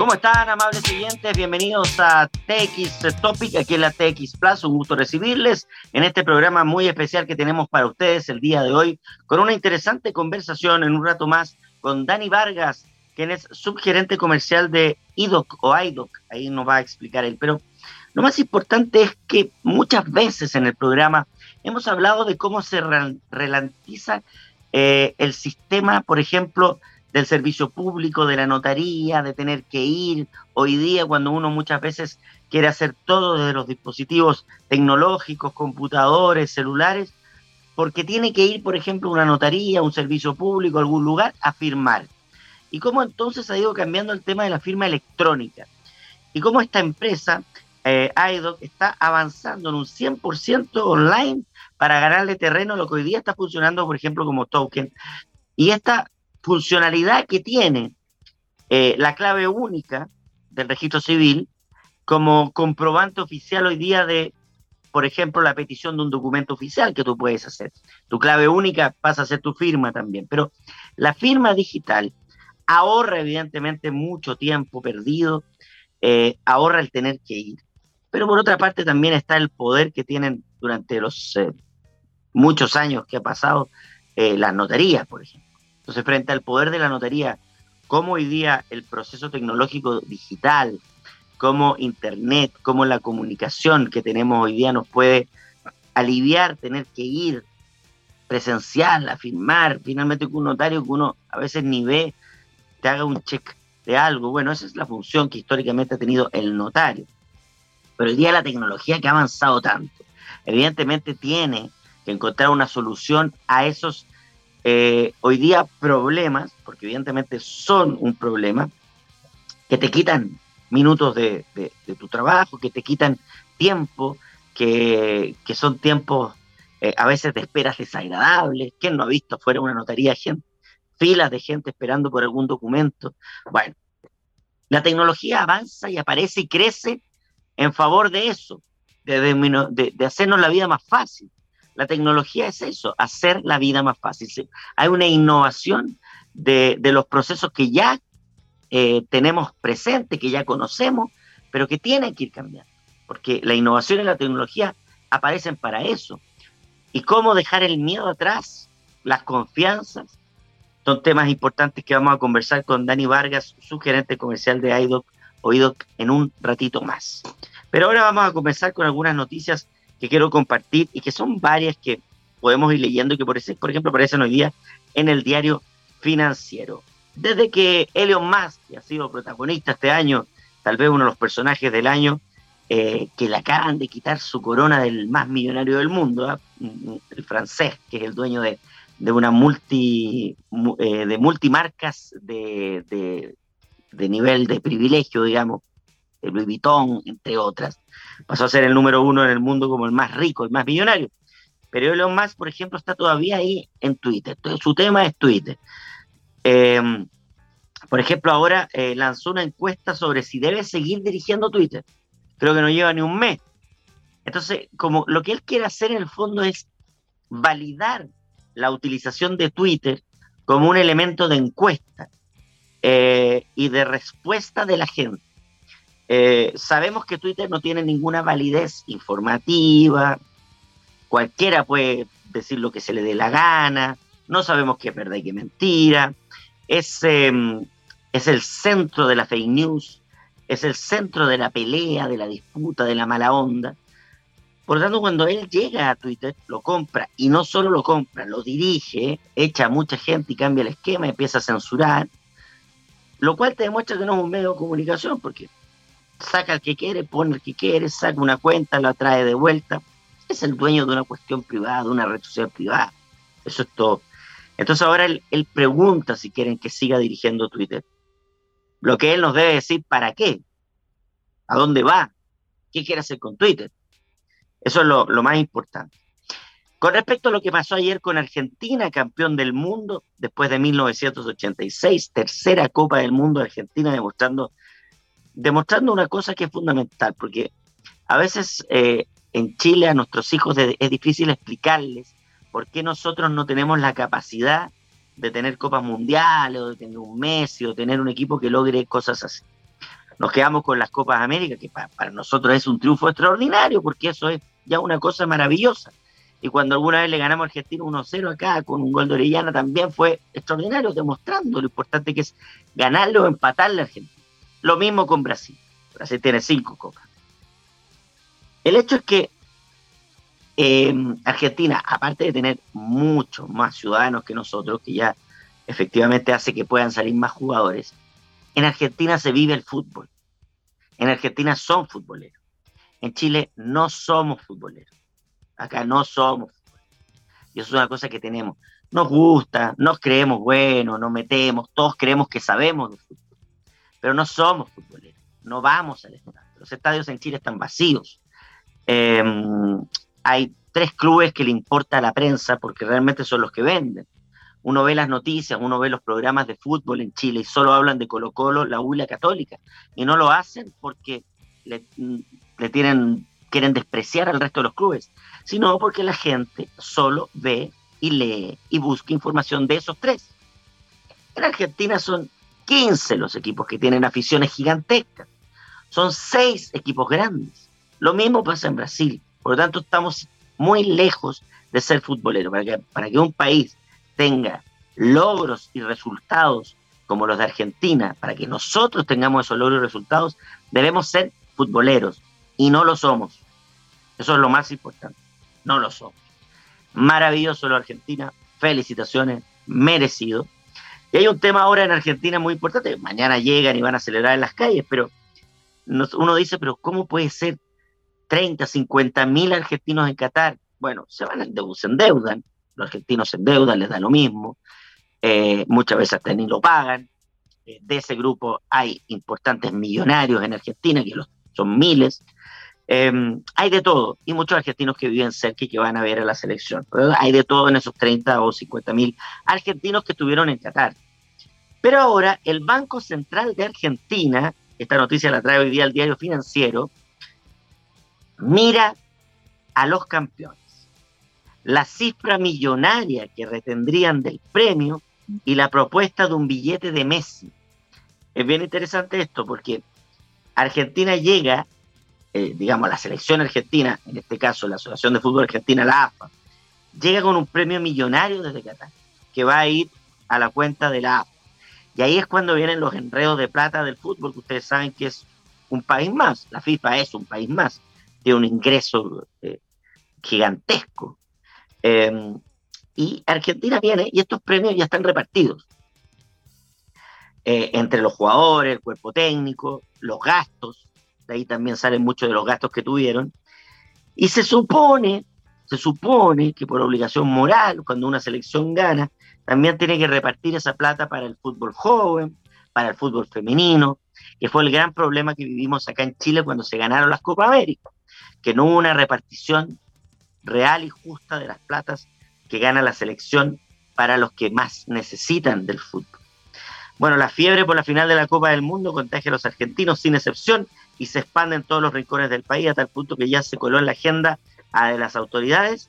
¿Cómo están, amables siguientes? Bienvenidos a TX Topic, aquí en la TX Plus. Un gusto recibirles en este programa muy especial que tenemos para ustedes el día de hoy, con una interesante conversación en un rato más con Dani Vargas, quien es subgerente comercial de IDOC o IDOC. Ahí nos va a explicar él. Pero lo más importante es que muchas veces en el programa hemos hablado de cómo se relantiza eh, el sistema, por ejemplo, del servicio público, de la notaría, de tener que ir. Hoy día, cuando uno muchas veces quiere hacer todo desde los dispositivos tecnológicos, computadores, celulares, porque tiene que ir, por ejemplo, a una notaría, un servicio público, a algún lugar, a firmar. Y cómo entonces ha ido cambiando el tema de la firma electrónica. Y cómo esta empresa, eh, IDOC, está avanzando en un 100% online para ganarle terreno a lo que hoy día está funcionando, por ejemplo, como token. Y esta funcionalidad que tiene eh, la clave única del registro civil como comprobante oficial hoy día de, por ejemplo, la petición de un documento oficial que tú puedes hacer. Tu clave única pasa a ser tu firma también, pero la firma digital ahorra evidentemente mucho tiempo perdido, eh, ahorra el tener que ir. Pero por otra parte también está el poder que tienen durante los eh, muchos años que ha pasado las notarías, por ejemplo. Entonces, frente al poder de la notaría, cómo hoy día el proceso tecnológico digital, cómo Internet, cómo la comunicación que tenemos hoy día nos puede aliviar tener que ir presencial a firmar, finalmente con un notario que uno a veces ni ve, te haga un check de algo. Bueno, esa es la función que históricamente ha tenido el notario. Pero hoy día la tecnología que ha avanzado tanto, evidentemente tiene que encontrar una solución a esos eh, hoy día problemas, porque evidentemente son un problema, que te quitan minutos de, tu trabajo, que te quitan tiempo, que, son tiempos eh, a veces de esperas desagradables. ¿Quién no ha visto fuera una notaría gente, filas de gente esperando por algún documento? Bueno, la tecnología avanza y aparece y crece en favor de eso, de hacernos la vida más fácil. La tecnología es eso, hacer la vida más fácil. Hay una innovación de, los procesos que ya eh, tenemos presente, que ya conocemos, pero que tienen que ir cambiando, porque la innovación y la tecnología aparecen para eso. ¿Y cómo dejar el miedo atrás? Las confianzas. Son temas importantes que vamos a conversar con Dani Vargas, su gerente comercial de IDOC, OIDOC, en un ratito más. Pero ahora vamos a comenzar con algunas noticias que quiero compartir y que son varias que podemos ir leyendo y que por, ese, por ejemplo aparecen hoy día en el diario financiero. Desde que Elon Musk, que ha sido protagonista este año, tal vez uno de los personajes del año, eh, que le acaban de quitar su corona del más millonario del mundo, ¿ah? mm, el francés, que es el dueño de, una multi, eh, de multimarcas de, de, de nivel de privilegio, digamos, de Louis Vuitton, entre otras. Pasó a ser el número uno en el mundo como el más rico, el más millonario. Pero Elon Musk, por ejemplo, está todavía ahí en Twitter. Entonces, su tema es Twitter. Em, por ejemplo, ahora eh, lanzó una encuesta sobre si debe seguir dirigiendo Twitter. Creo que no lleva ni un mes. Entonces, como lo que él quiere hacer en el fondo es validar la utilización de Twitter como un elemento de encuesta eh, y de respuesta de la gente. Eh, sabemos que Twitter no tiene ninguna validez informativa, cualquiera puede decir lo que se le dé la gana, no sabemos qué es verdad y qué mentira, es, em, es el centro de la fake news, es el centro de la pelea, de la disputa, de la mala onda. Por lo tanto, cuando él llega a Twitter, lo compra. Y no solo lo compra, lo dirige, echa a mucha gente y cambia el esquema, empieza a censurar, lo cual te demuestra que no es un medio de comunicación, porque saca el que quiere, pone el que quiere, saca una cuenta, la trae de vuelta. Es el dueño de una cuestión privada, de una red social privada. Eso es todo. Entonces ahora él, pregunta si quieren que siga dirigiendo Twitter. Lo que él nos debe decir, ¿para qué? ¿A dónde va? ¿Qué quiere hacer con Twitter? Eso es lo, lo más importante. Con respecto a lo que pasó ayer con Argentina, campeón del mundo, después de 1986, tercera Copa del Mundo de Argentina, demostrando demostrando una cosa que es fundamental, porque a veces eh, en Chile a nuestros hijos es difícil explicarles por qué nosotros no tenemos la capacidad de tener copas mundiales, o de tener un Messi, o tener un equipo que logre cosas así. nos quedamos con las Copas América, que para, nosotros es un triunfo extraordinario, porque eso es ya una cosa maravillosa. Y cuando alguna vez le ganamos a Argentina 1-0 acá con un gol de Orellana también fue extraordinario, demostrando lo importante que es ganarle o empatarle a Argentina. Lo mismo con Brasil. Brasil tiene cinco copas. El hecho es que eh, Argentina, aparte de tener muchos más ciudadanos que nosotros, que ya efectivamente hace que puedan salir más jugadores, en Argentina se vive el fútbol. En Argentina son futboleros. En Chile no somos futboleros. Acá no somos. Y eso es una cosa que tenemos. Nos gusta, nos creemos buenos, nos metemos, todos creemos que sabemos de fútbol. Pero no somos futboleros. No vamos al estadio. Los estadios en Chile están vacíos. Em, hay tres clubes que le importa a la prensa porque realmente son los que venden uno ve las noticias, uno ve los programas de fútbol en Chile y solo hablan de Colo Colo, la U Católica. Y no lo hacen porque le, tienen, quieren despreciar al resto de los clubes, sino porque la gente solo ve y lee y busca información de esos tres. En Argentina son 15 los equipos que tienen aficiones gigantescas. Son seis equipos grandes. Lo mismo pasa en Brasil. Por lo tanto, estamos muy lejos de ser futboleros. Para que, para que un país tenga logros y resultados como los de Argentina, para que nosotros tengamos esos logros y resultados, debemos ser futboleros y no lo somos. Eso es lo más importante. No lo somos. Maravilloso lo Argentina. Felicitaciones. Merecido. Y hay un tema ahora en Argentina muy importante. Mañana llegan y van a celebrar en las calles, pero uno dice, pero ¿cómo puede ser 30, 50 mil argentinos en Qatar? Bueno, se van, se endeudan, los argentinos se endeudan, les da lo mismo, eh, muchas veces hasta ni lo pagan. Eh, de ese grupo hay importantes millonarios en Argentina, que son miles. Em, hay de todo, y muchos argentinos que viven cerca y que van a ver a la selección. hay de todo en esos 30 o 50 mil argentinos que estuvieron en Qatar. Pero ahora el Banco Central de Argentina, esta noticia la trae hoy día el diario financiero, mira a los campeones la cifra millonaria que retendrían del premio y la propuesta de un billete de Messi. Es bien interesante esto porque Argentina llega, eh, digamos, la selección argentina, en este caso la Asociación de Fútbol Argentina, la AFA, llega con un premio millonario desde Qatar, que va a ir a la cuenta de la AFA. Y ahí es cuando vienen los enredos de plata del fútbol, que ustedes saben que es un país más, la FIFA es un país más, tiene un ingreso eh, gigantesco Em, y Argentina viene y estos premios ya están repartidos eh, entre los jugadores, el cuerpo técnico, los gastos, ahí también salen muchos de los gastos que tuvieron. Y se supone, se supone que por obligación moral, cuando una selección gana, también tiene que repartir esa plata para el fútbol joven, para el fútbol femenino, que fue el gran problema que vivimos acá en Chile cuando se ganaron las Copa América, que no hubo una repartición real y justa de las platas que gana la selección para los que más necesitan del fútbol. Bueno, la fiebre por la final de la Copa del Mundo contagia a los argentinos sin excepción y se expande en todos los rincones del país a tal punto que ya se coló en la agenda de las autoridades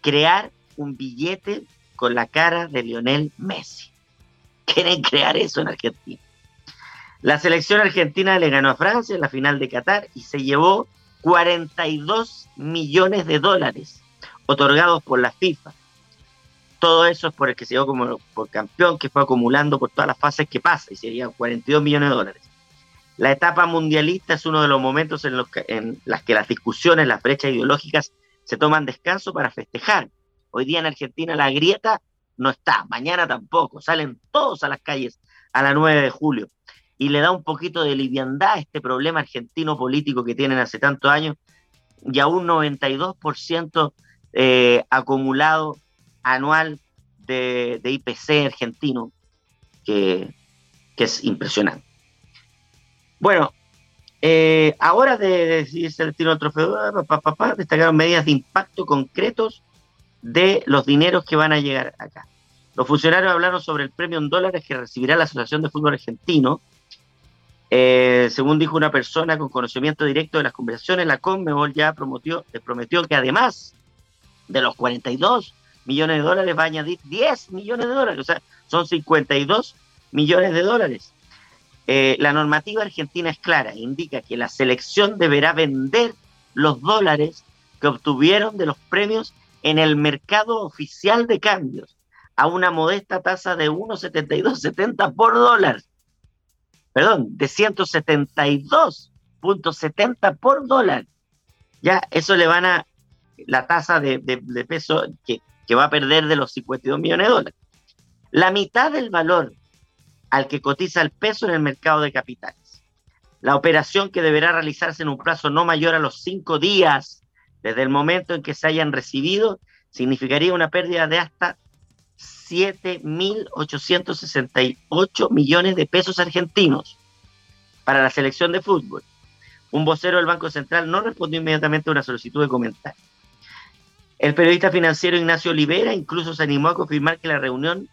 crear un billete con la cara de Lionel Messi. Quieren crear eso en Argentina. La selección argentina le ganó a Francia en la final de Qatar y se llevó 42 millones de dólares otorgados por la FIFA. Todo eso es por el que se dio como por campeón, que fue acumulando por todas las fases que pasa, y serían 42 millones de dólares. La etapa mundialista es uno de los momentos en los que, en las que las discusiones, las brechas ideológicas se toman descanso para festejar. Hoy día en Argentina la grieta no está, mañana tampoco, salen todos a las calles a la 9 de julio y le da un poquito de liviandad a este problema argentino político que tienen hace tantos años y a un 92% eh, acumulado anual de, IPC argentino, que, es impresionante. Bueno, eh, ahora de decidirse el tiro del trofeo, papá, destacaron medidas de impacto concretos de los dineros que van a llegar acá. Los funcionarios hablaron sobre el premio en dólares que recibirá la Asociación de Fútbol Argentino, eh, según dijo una persona con conocimiento directo de las conversaciones, la Conmebol ya prometió, prometió que además de los 42 millones de dólares va a añadir 10 millones de dólares, o sea, son 52 millones de dólares. Eh, la normativa argentina es clara, indica que la selección deberá vender los dólares que obtuvieron de los premios en el mercado oficial de cambios a una modesta tasa de 1,7270 por dólar. Perdón, de 172.70 por dólar. Ya, eso le van a la tasa de, peso que, que va a perder de los 52 millones de dólares. La mitad del valor al que cotiza el peso en el mercado de capitales. La operación que deberá realizarse en un plazo no mayor a los cinco días desde el momento en que se hayan recibido significaría una pérdida de hasta 7.868 millones de pesos argentinos para la selección de fútbol. Un vocero del Banco Central no respondió inmediatamente a una solicitud de comentario. El periodista financiero Ignacio Olivera incluso se animó a confirmar que la reunión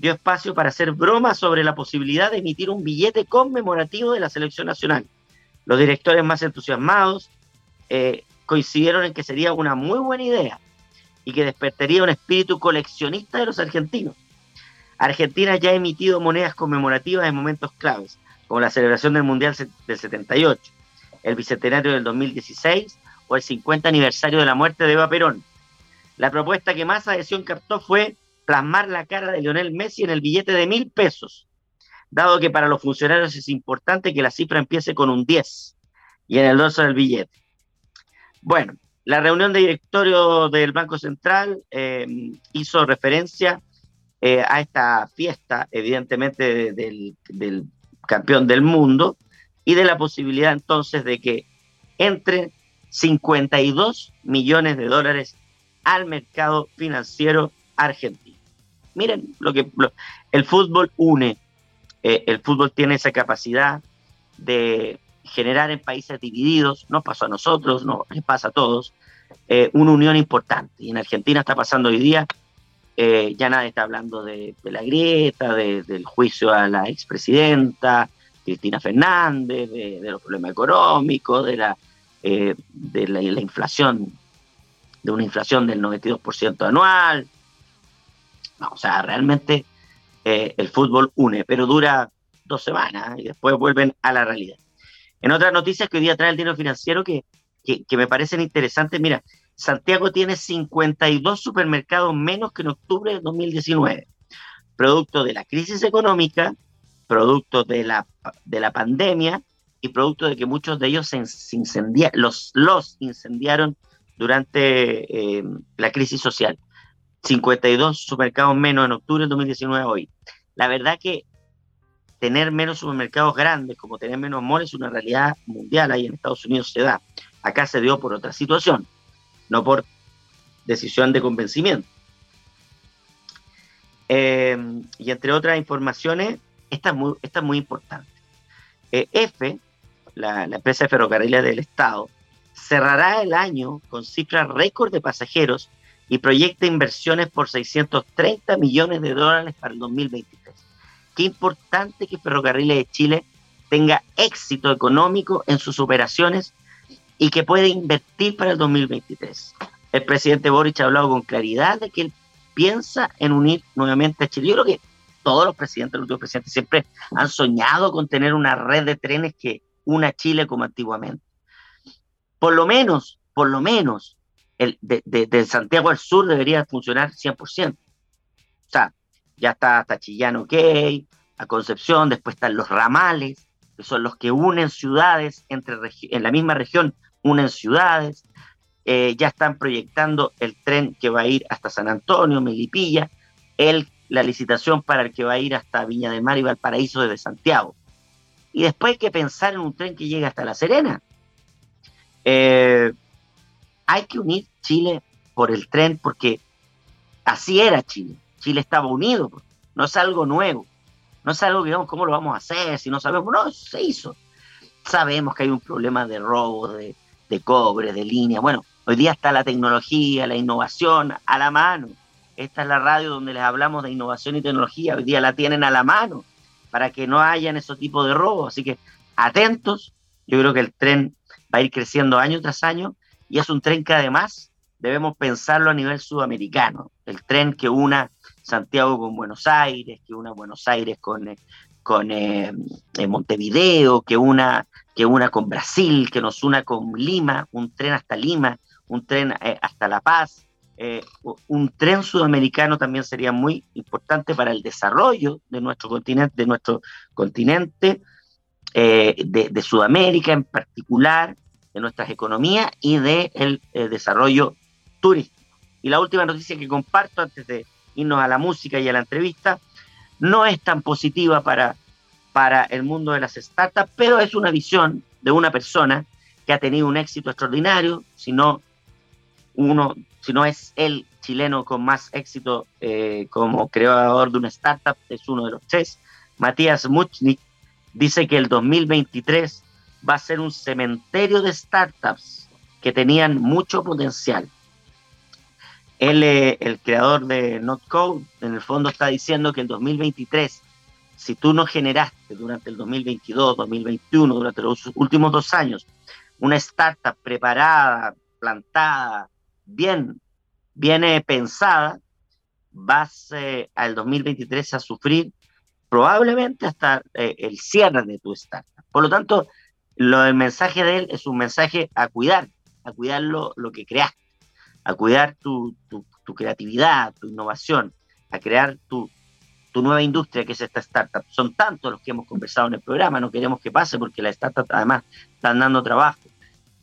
dio espacio para hacer bromas sobre la posibilidad de emitir un billete conmemorativo de la selección nacional. Los directores más entusiasmados eh, coincidieron en que sería una muy buena idea y que despertaría un espíritu coleccionista de los argentinos. Argentina ya ha emitido monedas conmemorativas en momentos claves, como la celebración del Mundial del 78, el Bicentenario del 2016 o el 50 aniversario de la muerte de Eva Perón. La propuesta que más adhesión captó fue plasmar la cara de Lionel Messi en el billete de mil pesos, dado que para los funcionarios es importante que la cifra empiece con un 10 y en el dorso del billete. Bueno, la reunión de directorio del Banco Central eh, hizo referencia eh, a esta fiesta, evidentemente, del, del campeón del mundo y de la posibilidad entonces de que entre 52 millones de dólares al mercado financiero argentino. Miren, lo que el fútbol une, eh, el fútbol tiene esa capacidad de generar en países divididos, no pasó a nosotros, no les pasa a todos, eh, una unión importante. Y en Argentina está pasando hoy día, eh, ya nadie está hablando de, la grieta, del juicio a la expresidenta Cristina Fernández, de, los problemas económicos, de la, de la, la inflación, de una inflación del 92% anual, no, o sea, realmente eh, el fútbol une, pero dura dos semanas y después vuelven a la realidad. En otras noticias que hoy día trae el dinero financiero que, que, me parecen interesantes, mira, Santiago tiene 52 supermercados menos que en octubre de 2019, producto de la crisis económica, producto de la, de la pandemia y producto de que muchos de ellos se, los, los incendiaron durante eh, la crisis social. 52 supermercados menos en octubre del 2019 hoy. La verdad que tener menos supermercados grandes, como tener menos moles, es una realidad mundial. Ahí en Estados Unidos se da. Acá se dio por otra situación, no por decisión de convencimiento. Eh, y entre otras informaciones, esta es muy, esta muy importante. Eh, F, la, la empresa de ferrocarriles del Estado, cerrará el año con cifras récord de pasajeros y proyecta inversiones por 630 millones de dólares para el 2023. Qué importante que Ferrocarriles de Chile tenga éxito económico en sus operaciones y que pueda invertir para el 2023. El presidente Boric ha hablado con claridad de que él piensa en unir nuevamente a Chile. Yo creo que todos los presidentes, los últimos presidentes, siempre han soñado con tener una red de trenes que una Chile como antiguamente. Por lo menos, por lo menos, de, Santiago al sur debería funcionar 100%. O sea, ya está hasta Chillán, ok, a Concepción, después están los ramales, que son los que unen ciudades, entre en la misma región unen ciudades. Eh, ya están proyectando el tren que va a ir hasta San Antonio, Melipilla, el, la licitación para el que va a ir hasta Viña del Mar y Valparaíso desde Santiago. Y después hay que pensar en un tren que llegue hasta La Serena. Eh, hay que unir Chile por el tren porque así era Chile. Chile estaba unido, pues. no es algo nuevo, no es algo que digamos, ¿cómo lo vamos a hacer? Si no sabemos, no, se hizo. Sabemos que hay un problema de robo, de, de cobre, de línea. Bueno, hoy día está la tecnología, la innovación a la mano. Esta es la radio donde les hablamos de innovación y tecnología. Hoy día la tienen a la mano para que no hayan esos tipos de robos. Así que atentos. Yo creo que el tren va a ir creciendo año tras año y es un tren que además debemos pensarlo a nivel sudamericano. El tren que una Santiago con Buenos Aires, que una Buenos Aires con, eh, con eh, Montevideo, que una, que una con Brasil, que nos una con Lima, un tren hasta Lima, un tren eh, hasta La Paz, eh, un tren sudamericano también sería muy importante para el desarrollo de nuestro continente, de nuestro continente, de, Sudamérica en particular, de nuestras economías y del de desarrollo turístico. Y la última noticia que comparto antes de irnos a la música y a la entrevista, no es tan positiva para, para el mundo de las startups, pero es una visión de una persona que ha tenido un éxito extraordinario, si no, uno, si es el chileno con más éxito eh, como creador de una startup, es uno de los tres. Matías Muchnik dice que el 2023 va a ser un cementerio de startups que tenían mucho potencial él, el creador de NotCode, en el fondo está diciendo que el 2023, si tú no generaste durante el 2022, 2021, durante los últimos dos años, una startup preparada, plantada, bien, bien eh, pensada, vas eh, al 2023 a sufrir probablemente hasta eh, el cierre de tu startup. Por lo tanto, lo, el mensaje de él es un mensaje a cuidar, a cuidar lo, lo que creaste a cuidar tu, creatividad, tu innovación, a crear tu, nueva industria que es esta startup. Son tantos los que hemos conversado en el programa, no queremos que pase porque las startups además están dando trabajo,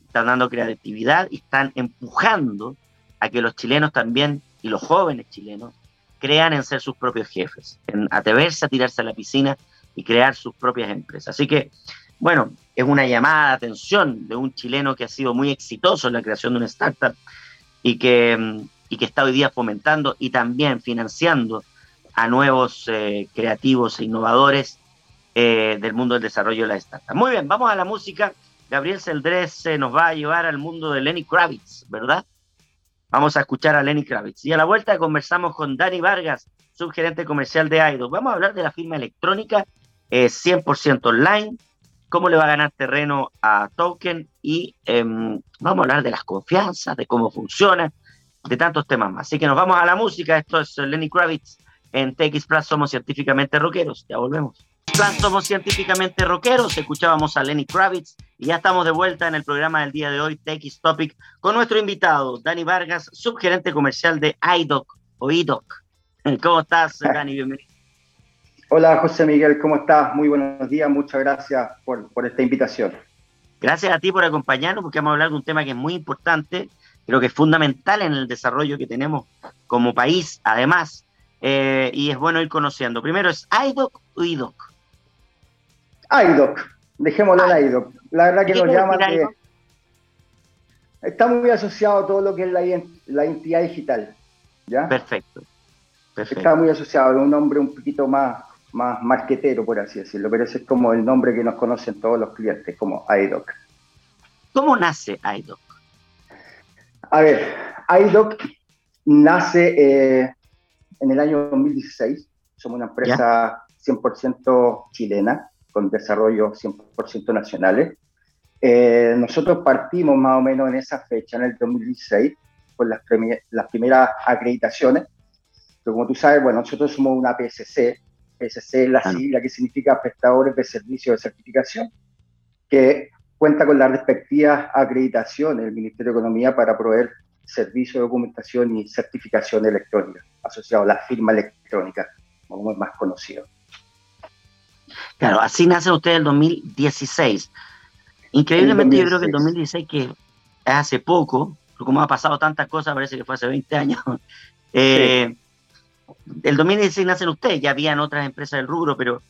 están dando creatividad y están empujando a que los chilenos también y los jóvenes chilenos crean en ser sus propios jefes, en atreverse a tirarse a la piscina y crear sus propias empresas. Así que, bueno, es una llamada de atención de un chileno que ha sido muy exitoso en la creación de una startup y que, y que está hoy día fomentando y también financiando a nuevos eh, creativos e innovadores eh, del mundo del desarrollo de la startup. Muy bien, vamos a la música. Gabriel Celdrés nos va a llevar al mundo de Lenny Kravitz, ¿verdad? Vamos a escuchar a Lenny Kravitz. Y a la vuelta conversamos con Dani Vargas, subgerente comercial de AIDO. Vamos a hablar de la firma electrónica 100% eh, online, cómo le va a ganar terreno a Token y em, vamos a hablar de las confianzas, de cómo funciona, de tantos temas más. Así que nos vamos a la música. Esto es Lenny Kravitz en TX Plus. Somos científicamente rockeros. Ya volvemos. Somos científicamente rockeros. Escuchábamos a Lenny Kravitz y ya estamos de vuelta en el programa del día de hoy, TX Topic, con nuestro invitado, Dani Vargas, subgerente comercial de IDOC o IDOC. ¿Cómo estás, Dani? Bienvenido. Hola José Miguel, ¿cómo estás? Muy buenos días, muchas gracias por, esta invitación. Gracias a ti por acompañarnos, porque vamos a hablar de un tema que es muy importante, creo que es fundamental en el desarrollo que tenemos como país, además, eh, y es bueno ir conociendo. Primero, ¿es IDOC o IDOC? IDOC, dejémoslo en IDOC. La verdad que nos llama que está muy asociado a todo lo que es la, la identidad digital. ¿ya? Perfecto. Perfecto. Está muy asociado, a un nombre un poquito más más marquetero, por así decirlo, pero ese es como el nombre que nos conocen todos los clientes, como iDoc. ¿Cómo nace iDoc? A ver, iDoc nace eh, en el año 2016. Somos una empresa 100% chilena, con desarrollo 100% nacionales. Eh, nosotros partimos más o menos en esa fecha, en el 2016, con las, las primeras acreditaciones. Pero como tú sabes, bueno, nosotros somos una PSC, PSC es la sigla que significa prestadores de servicio de certificación, que cuenta con las respectivas acreditaciones del Ministerio de Economía para proveer servicio de documentación y certificación electrónica, asociado a la firma electrónica, como es más conocido. Claro, así nace usted en 2016. Increíblemente yo creo que en 2016, que hace poco, como ha pasado tantas cosas, parece que fue hace 20 años, eh, el 2016 nacen ustedes, ya habían otras empresas del rubro, pero,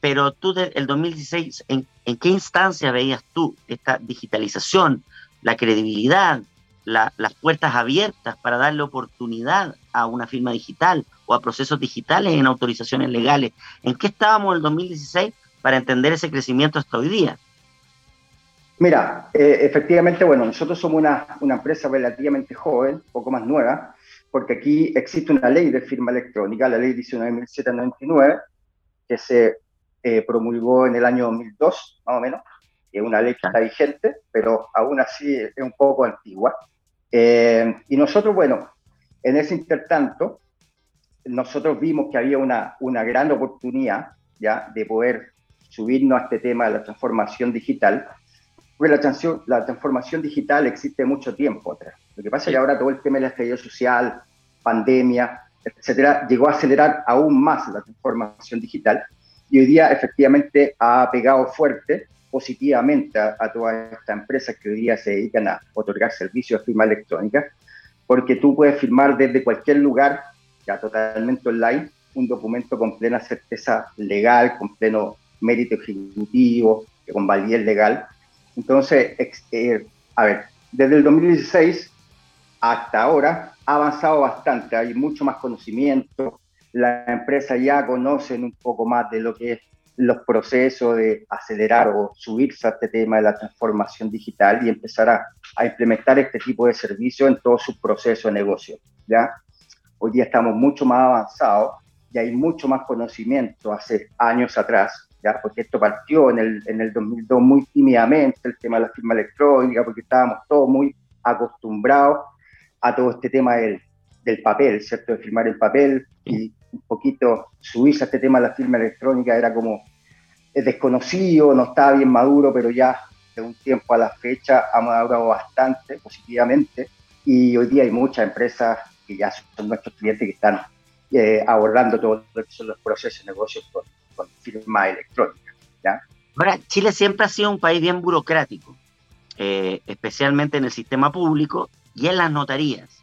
pero tú, el 2016, ¿en, ¿en qué instancia veías tú esta digitalización, la credibilidad, las puertas abiertas para darle oportunidad a una firma digital o a procesos digitales en autorizaciones legales? ¿En qué estábamos en el 2016 para entender ese crecimiento hasta hoy día? Mira, eh, efectivamente, bueno, nosotros somos una, una empresa relativamente joven, poco más nueva, porque aquí existe una ley de firma electrónica, la ley 19.799, que se eh, promulgó en el año 2002, más o menos, es una ley que está vigente, pero aún así es un poco antigua. Eh, y nosotros, bueno, en ese intertanto, nosotros vimos que había una, una gran oportunidad ya de poder subirnos a este tema de la transformación digital, porque la, la transformación digital existe mucho tiempo atrás. Lo que pasa es que ahora todo el tema de la estallido social, pandemia, etcétera, llegó a acelerar aún más la transformación digital y hoy día efectivamente ha pegado fuerte positivamente a, todas estas empresas que hoy día se dedican a otorgar servicios de firma electrónica, porque tú puedes firmar desde cualquier lugar, ya totalmente online, un documento con plena certeza legal, con pleno mérito ejecutivo, con validez legal. Entonces, eh, a ver, desde el 2016 hasta ahora ha avanzado bastante, hay mucho más conocimiento, las empresas ya conocen un poco más de lo que es los procesos de acelerar o subirse a este tema de la transformación digital y empezar a, implementar este tipo de servicios en todo su proceso de negocio. ¿ya? Hoy día estamos mucho más avanzados y hay mucho más conocimiento hace años atrás, porque esto partió en el, en el 2002 muy tímidamente, el tema de la firma electrónica, porque estábamos todos muy acostumbrados a todo este tema del, del papel, ¿cierto? De firmar el papel y un poquito subirse a este tema de la firma electrónica era como es desconocido, no estaba bien maduro, pero ya de un tiempo a la fecha ha madurado bastante positivamente y hoy día hay muchas empresas que ya son nuestros clientes que están eh, abordando todos los procesos de negocios con, firma electrónica. ¿ya? Chile siempre ha sido un país bien burocrático, eh, especialmente en el sistema público y en las notarías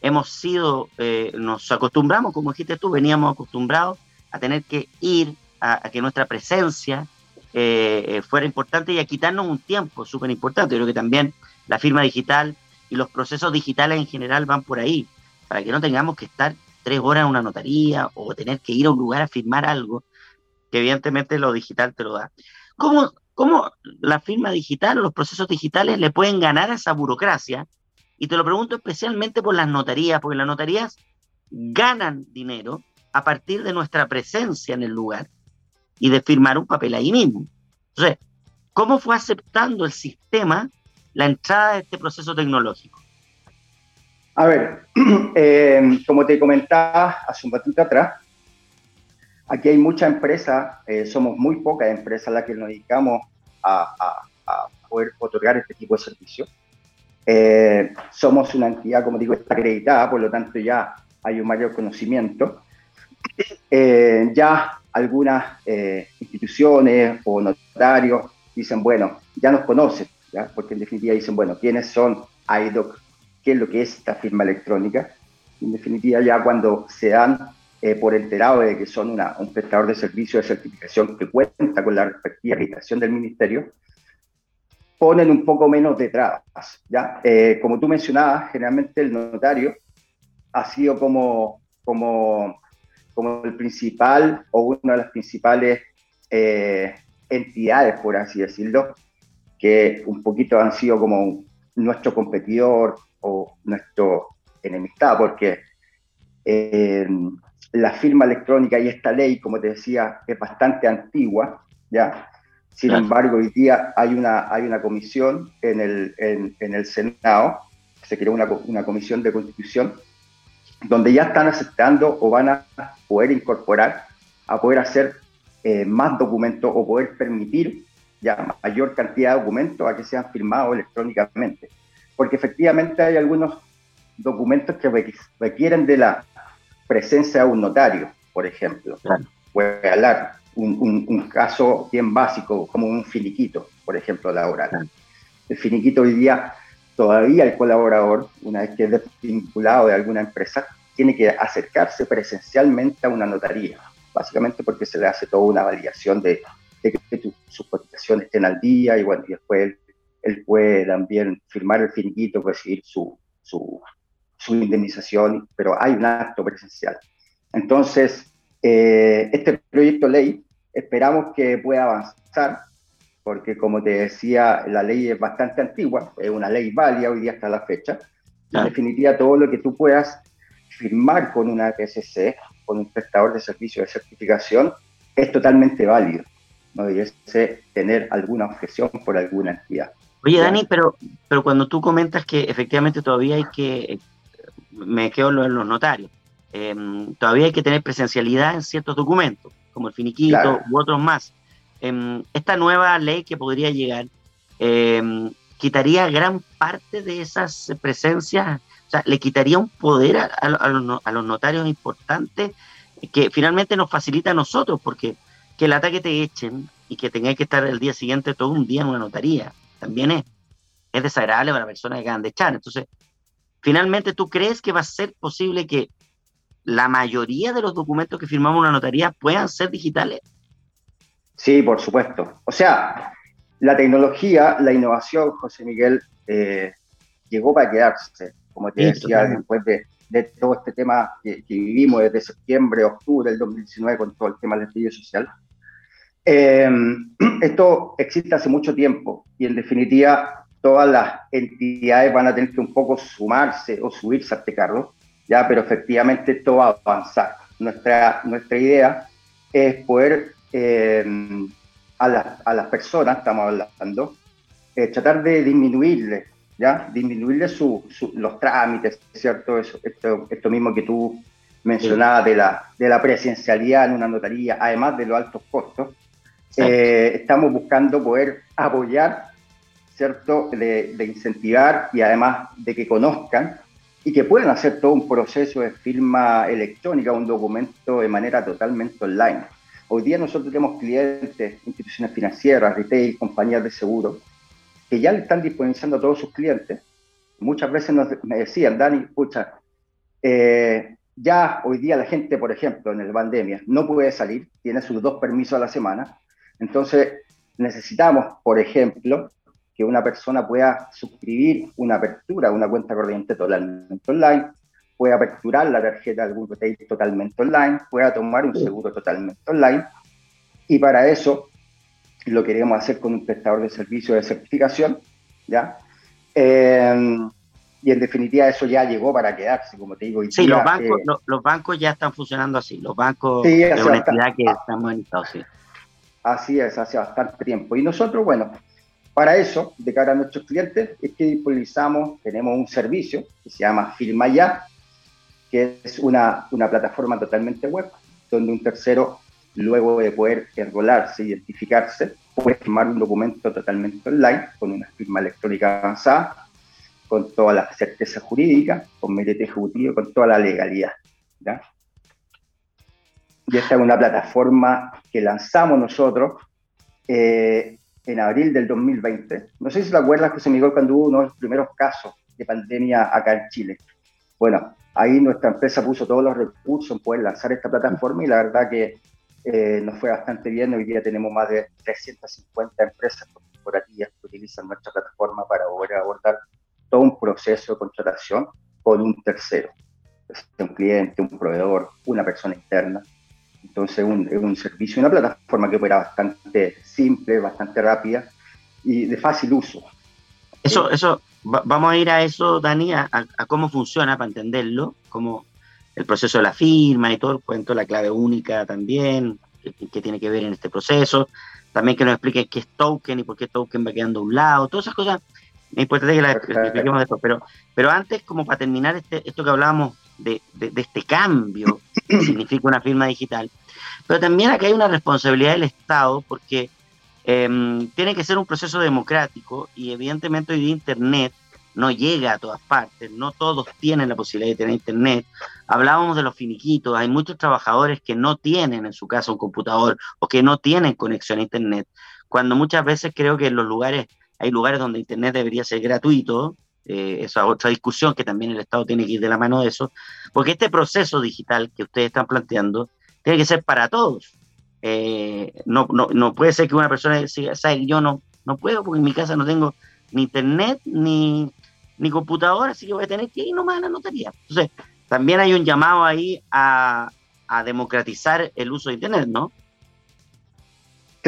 hemos sido, eh, nos acostumbramos, como dijiste tú, veníamos acostumbrados a tener que ir, a, que nuestra presencia eh, eh, fuera importante y a quitarnos un tiempo súper importante. Creo que también la firma digital y los procesos digitales en general van por ahí, para que no tengamos que estar tres horas en una notaría o tener que ir a un lugar a firmar algo, que evidentemente lo digital te lo da. ¿Cómo, cómo la firma digital o los procesos digitales le pueden ganar a esa burocracia? Y te lo pregunto especialmente por las notarías, porque las notarías ganan dinero a partir de nuestra presencia en el lugar y de firmar un papel ahí mismo. Entonces, ¿cómo fue aceptando el sistema la entrada de este proceso tecnológico? A ver, eh, como te comentaba hace un ratito atrás, aquí hay muchas empresas, eh, somos muy pocas empresas las que nos dedicamos a, a poder otorgar este tipo de servicios. Eh, somos una entidad, como digo, acreditada, por lo tanto ya hay un mayor conocimiento. Eh, ya algunas eh, instituciones o notarios dicen, bueno, ya nos conocen, ¿ya? porque en definitiva dicen, bueno, ¿quiénes son IDOC? ¿Qué es lo que es esta firma electrónica? En definitiva, ya cuando se dan por enterado de que son un prestador de servicio de certificación que cuenta con la respectiva acreditación del ministerio, ponen un poco menos de trabas. ¿ya? Eh, como tú mencionabas, generalmente el notario ha sido como, como, como el principal o una de las principales eh, entidades, por así decirlo, que un poquito han sido como nuestro competidor o nuestro enemistad, porque eh, la firma electrónica y esta ley, como te decía, es bastante antigua, ¿ya? Sin embargo, hoy día hay una, hay una comisión en el, en, el Senado, se creó una, una, comisión de constitución, donde ya están aceptando o van a poder incorporar, a poder hacer eh, más documentos o poder permitir ya mayor cantidad de documentos a que sean firmados electrónicamente. Porque efectivamente hay algunos documentos que requieren de la presencia de un notario, por ejemplo. Puede hablar un, caso bien básico, como un finiquito, por ejemplo, laboral. El finiquito hoy día, todavía el colaborador, una vez que es desvinculado de alguna empresa, tiene que acercarse presencialmente a una notaría, básicamente porque se le hace toda una validación de, que sus cotizaciones estén al día y bueno, y después él, puede también firmar el finiquito, recibir su, su, su indemnización, pero hay un acto presencial. Entonces, eh, este proyecto de ley Esperamos que pueda avanzar, porque como te decía, la ley es bastante antigua, es una ley válida hoy día hasta la fecha. En definitiva, todo lo que tú puedas firmar con una PSC, con un prestador de servicio de certificación, es totalmente válido. No debes tener alguna objeción por alguna entidad. Oye, Dani, pero, pero cuando tú comentas que efectivamente todavía hay que, me quedo en los notarios, em, todavía hay que tener presencialidad en ciertos documentos como el finiquito u otros más. Em, esta nueva ley que podría llegar em, quitaría gran parte de esas presencias, o sea, le quitaría un poder a, los, notarios importantes que finalmente nos facilita a nosotros, porque que el ataque te echen y que tengáis que estar el día siguiente todo un día en una notaría, también es, es desagradable para la persona que acaban de echar. Entonces, finalmente, ¿tú crees que va a ser posible que la mayoría de los documentos que firmamos en una notaría puedan ser digitales? Sí, por supuesto. O sea, la tecnología, la innovación, José Miguel, eh, llegó para quedarse, como te decía, después de, todo este tema que, vivimos desde septiembre, octubre del 2019 con todo el tema del estudio social. Eh, esto existe hace mucho tiempo y en definitiva todas las entidades van a tener que un poco sumarse o subirse a este carro, ya, pero efectivamente esto va a avanzar. Nuestra, nuestra idea es poder eh, a, a, las personas, estamos hablando, eh, tratar de disminuirle, ¿ya? Disminuirle su, los trámites, ¿cierto? Eso, esto, esto mismo que tú mencionabas de, la, de la presencialidad en una notaría, además de los altos costos. Eh, estamos buscando poder apoyar, ¿cierto? De, incentivar y además de que conozcan y que puedan hacer todo un proceso de firma electrónica, un documento de manera totalmente online. Hoy día nosotros tenemos clientes, instituciones financieras, retail, compañías de seguro, que ya le están disponibilizando a todos sus clientes. Muchas veces me decían, Dani, escucha, eh, ya hoy día la gente, por ejemplo, en la pandemia, no puede salir, tiene sus dos permisos a la semana. Entonces, necesitamos, por ejemplo, que una persona pueda suscribir una apertura, una cuenta corriente totalmente online, puede aperturar la tarjeta de algún retail totalmente online, pueda tomar un seguro totalmente online. Y para eso lo queremos hacer con un prestador de servicio de certificación, ¿ya? Em, y en definitiva eso ya llegó para quedarse, como te digo. sí, los, bancos, eh, los, bancos ya están funcionando así, los bancos de honestidad que estamos en Estados Unidos. Así es, hace bastante tiempo. Y nosotros, bueno, para eso, de cara a nuestros clientes, es que disponibilizamos, tenemos un servicio que se llama Firma Ya, que es una, una plataforma totalmente web, donde un tercero, luego de poder enrolarse, identificarse, puede firmar un documento totalmente online, con una firma electrónica avanzada, con toda la certeza jurídica, con mérito ejecutivo, con toda la legalidad. ¿ya? Y esta es una plataforma que lanzamos nosotros eh, en abril del 2020. No sé si te acuerdas, José Miguel, cuando hubo uno de los primeros casos de pandemia acá en Chile. Bueno, ahí nuestra empresa puso todos los recursos en poder lanzar esta plataforma y la verdad que eh, nos fue bastante bien. Hoy día tenemos más de 350 empresas corporativas que utilizan nuestra plataforma para poder abordar todo un proceso de contratación con un tercero, un cliente, un proveedor, una persona interna. Entonces es un servicio, una plataforma que opera bastante simple, bastante rápida y de fácil uso. Eso, eso, vamos a ir a eso, Dani, a, cómo funciona para entenderlo, como el proceso de la firma y todo el cuento, la clave única también, qué tiene que ver en este proceso, también que nos explique qué es token y por qué token va quedando a un lado, todas esas cosas, es importante que las expliquemos después, pero, pero antes, como para terminar este, esto que hablábamos de, este cambio que significa una firma digital, pero también acá hay una responsabilidad del Estado, porque Em, tiene que ser un proceso democrático y evidentemente hoy Internet no llega a todas partes, no todos tienen la posibilidad de tener Internet. Hablábamos de los finiquitos, hay muchos trabajadores que no tienen en su casa un computador o que no tienen conexión a Internet, cuando muchas veces creo que en los lugares, hay lugares donde Internet debería ser gratuito, eh, esa otra discusión que también el Estado tiene que ir de la mano de eso, porque este proceso digital que ustedes están planteando tiene que ser para todos. Eh, no, no, no, puede ser que una persona diga, yo no, no puedo porque en mi casa no tengo ni internet ni, ni computadora, así que voy a tener que ir nomás a la notaría. Entonces, también hay un llamado ahí a democratizar el uso de internet, ¿no?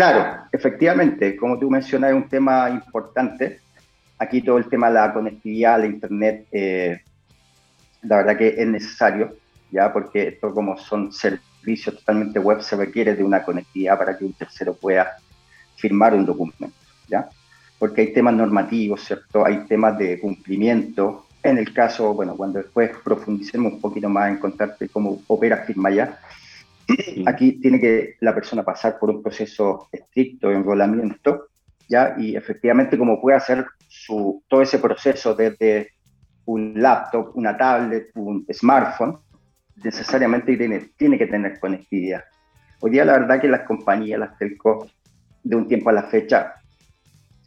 Claro, efectivamente, como tú mencionas, es un tema importante. Aquí todo el tema de la conectividad, la internet, eh, la verdad que es necesario, ya porque esto como son servicios servicio totalmente web se requiere de una conectividad para que un tercero pueda firmar un documento, ¿ya? Porque hay temas normativos, ¿cierto? Hay temas de cumplimiento. En el caso, bueno, cuando después profundicemos un poquito más en contarte cómo opera Firma Ya, Aquí tiene que la persona pasar por un proceso estricto de enrolamiento, ¿ya? Y efectivamente, como puede hacer su, todo ese proceso desde un laptop, una tablet, un smartphone, necesariamente tiene, tiene que tener conectividad. Hoy día la verdad que las compañías, las telco, de un tiempo a la fecha,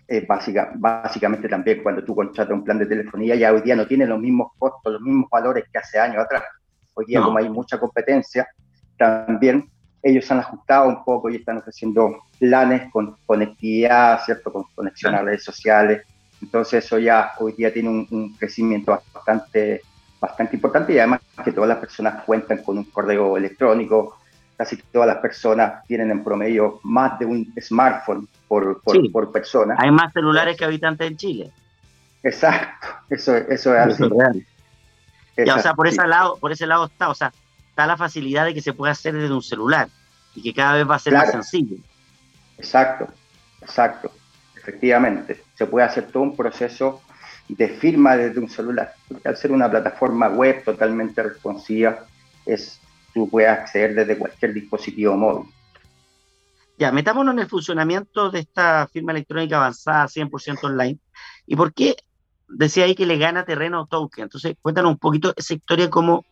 eh, básica, básicamente también cuando tú contratas un plan de telefonía, ya hoy día no tiene los mismos costos, los mismos valores que hace años atrás. Hoy día como hay mucha competencia, también ellos han ajustado un poco y están ofreciendo planes con conectividad, ¿cierto? Con conexión a redes sociales. Entonces eso ya hoy día tiene un, crecimiento bastante, bastante importante y además que todas las personas cuentan con un correo electrónico, casi todas las personas tienen en promedio más de un smartphone por, por, persona. Hay más celulares que habitantes en Chile. Exacto, eso, eso es así. ya, o sea, por ese lado, por ese lado está, o sea, está la facilidad de que se pueda hacer desde un celular y que cada vez va a ser más sencillo. Exacto, exacto, efectivamente. Se puede hacer todo un proceso de firma desde un celular, al ser una plataforma web totalmente responsiva, es, tú puedes acceder desde cualquier dispositivo móvil. Ya, metámonos en el funcionamiento de esta firma electrónica avanzada 100% online. ¿Y por qué decía ahí que le gana terreno a Token? Entonces, cuéntanos un poquito esa historia, como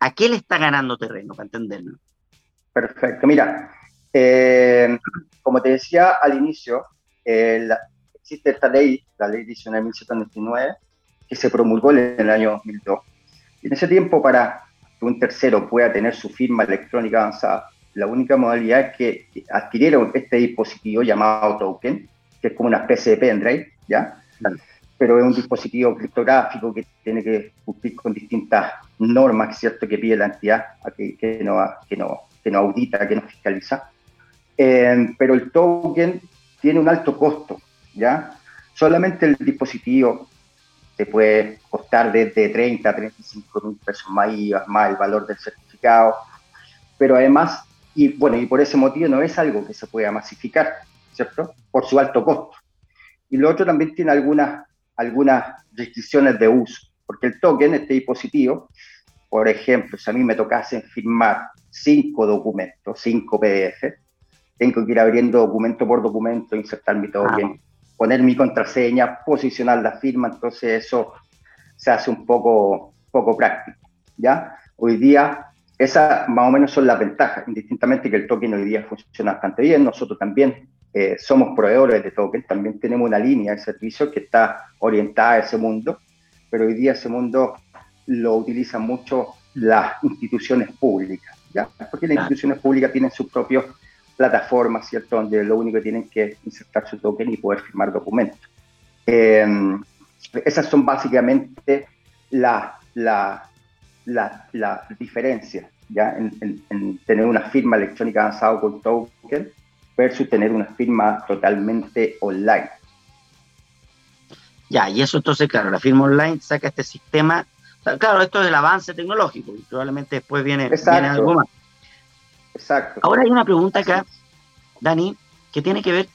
a qué le está ganando terreno, para entenderlo. Perfecto, mira, eh, como te decía al inicio, eh, existe esta ley, la ley 19.199, que se promulgó en el año 2002. Y en ese tiempo, para que un tercero pueda tener su firma electrónica avanzada, la única modalidad es que adquirieron este dispositivo llamado token, que es como una especie de pendrive, ¿ya? Pero es un dispositivo criptográfico que tiene que cumplir con distintas normas, ¿cierto?, que pide la entidad, que, que, no, que, no, que no audita, que no fiscaliza. Eh, pero el token tiene un alto costo, ¿ya? Solamente el dispositivo te puede costar desde 30 a 35 mil pesos más más el valor del certificado, pero además y bueno, y por ese motivo no es algo que se pueda masificar, ¿cierto? Por su alto costo. Y lo otro también tiene algunas, algunas restricciones de uso, porque el token, este dispositivo, por ejemplo, si a mí me tocase firmar cinco documentos, cinco PDF, tengo que ir abriendo documento por documento, insertar mi token, poner mi contraseña, posicionar la firma, entonces eso se hace un poco, poco práctico, ¿ya? Hoy día esas más o menos son las ventajas, indistintamente que el token hoy día funciona bastante bien. Nosotros también eh, somos proveedores de token, también tenemos una línea de servicio que está orientada a ese mundo, pero hoy día ese mundo lo utilizan mucho las instituciones públicas, ¿ya? Porque las instituciones públicas tienen sus propias plataformas, ¿cierto? Donde lo único que tienen que insertar su token y poder firmar documentos. Em, esas son básicamente las la, la, la diferencia ¿ya? En, tener una firma electrónica avanzada con token versus tener una firma totalmente online. Ya, y eso entonces, claro, la firma online saca este sistema. claro, esto es el avance tecnológico y probablemente después viene, viene algo más. Exacto. Ahora hay una pregunta acá, Dani, que tiene que ver.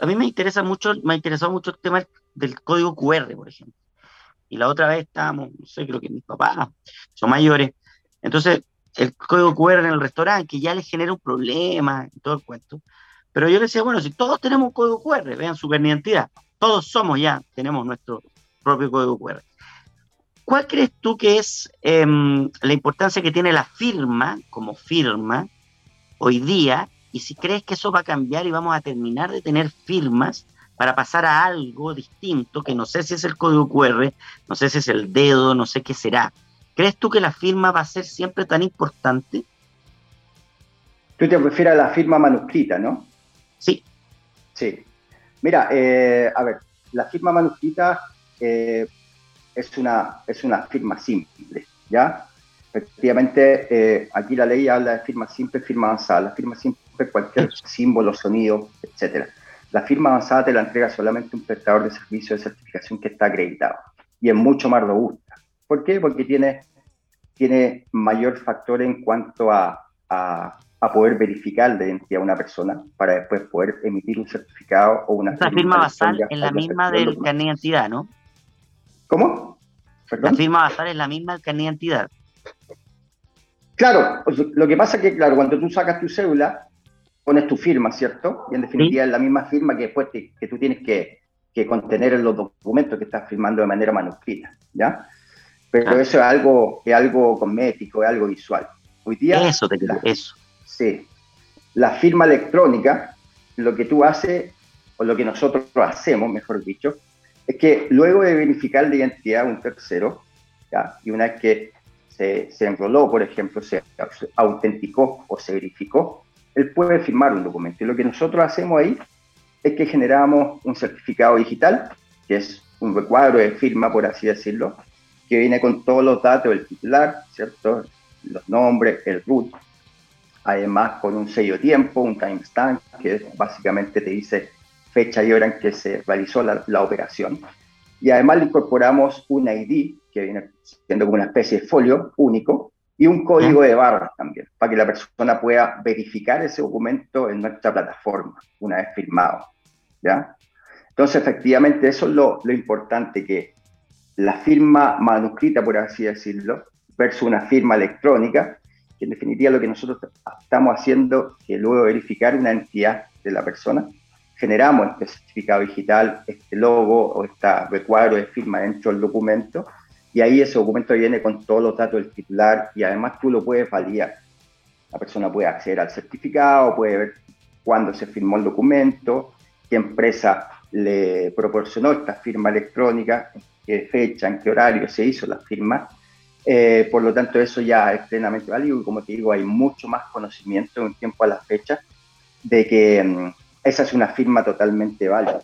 A mí me interesa mucho, me ha interesado mucho el tema del código QR, por ejemplo y la otra vez estábamos, no sé, creo que mis papás son mayores. Entonces, el código QR en el restaurante, que ya les genera un problema todo el cuento. Pero yo decía, bueno, si todos tenemos un código QR, vean su identidad, todos somos ya, tenemos nuestro propio código QR. ¿Cuál crees tú que es em, la importancia que tiene la firma como firma hoy día? Y si crees que eso va a cambiar y vamos a terminar de tener firmas para pasar a algo distinto, que no sé si es el código QR, no sé si es el dedo, no sé qué será. ¿Crees tú que la firma va a ser siempre tan importante? Tú te refieres a la firma manuscrita, ¿no? Sí. Sí. Mira, eh, a ver, la firma manuscrita eh, es, una, es una firma simple, ¿ya? Efectivamente, eh, aquí la ley habla de firma simple, firma avanzada. La firma simple cualquier símbolo, sonido, etcétera. La firma avanzada te la entrega solamente un prestador de servicio de certificación que está acreditado y es mucho más robusta. ¿Por qué? Porque tiene, tiene mayor factor en cuanto a, a, poder verificar la identidad de una persona para después poder emitir un certificado o una La firma basal es la misma del carnet de identidad, ¿no? ¿Cómo? La firma basal es la misma del carnet de identidad. Claro, lo que pasa es que, claro, cuando tú sacas tu cédula, pones tu firma, ¿cierto? Y en definitiva es la misma firma que después que tú tienes que, que, contener en los documentos que estás firmando de manera manuscrita, ¿ya? Pero ah. eso es algo, es algo cosmético, es algo visual. Hoy día... Eso, te eso. Sí. La firma electrónica, lo que tú haces, o lo que nosotros hacemos, mejor dicho, es que luego de verificar la identidad de un tercero, ¿ya? y una vez que se, se enroló, por ejemplo, se autenticó o se verificó, él puede firmar un documento. Y lo que nosotros hacemos ahí es que generamos un certificado digital, que es un recuadro de firma, por así decirlo, que viene con todos los datos del titular, ¿cierto? Los nombres, el root, además con un sello tiempo, un timestamp, que básicamente te dice fecha y hora en que se realizó la, la operación. Y además le incorporamos un ID, que viene siendo como una especie de folio único, y un código de barras también, para que la persona pueda verificar ese documento en nuestra plataforma una vez firmado. ¿ya? Entonces, efectivamente, eso es lo, lo importante, que la firma manuscrita, por así decirlo, versus una firma electrónica, que en definitiva lo que nosotros estamos haciendo, que luego verificar una entidad de la persona, generamos este certificado digital, este logo o este recuadro de firma dentro del documento, y ahí ese documento viene con todos los datos del titular y además tú lo puedes validar. La persona puede acceder al certificado, puede ver cuándo se firmó el documento, qué empresa le proporcionó esta firma electrónica, en qué fecha, en qué horario se hizo la firma. Eh, por lo tanto, eso ya es plenamente válido como te digo, hay mucho más conocimiento en tiempo a la fecha de que mm, esa es una firma totalmente válida.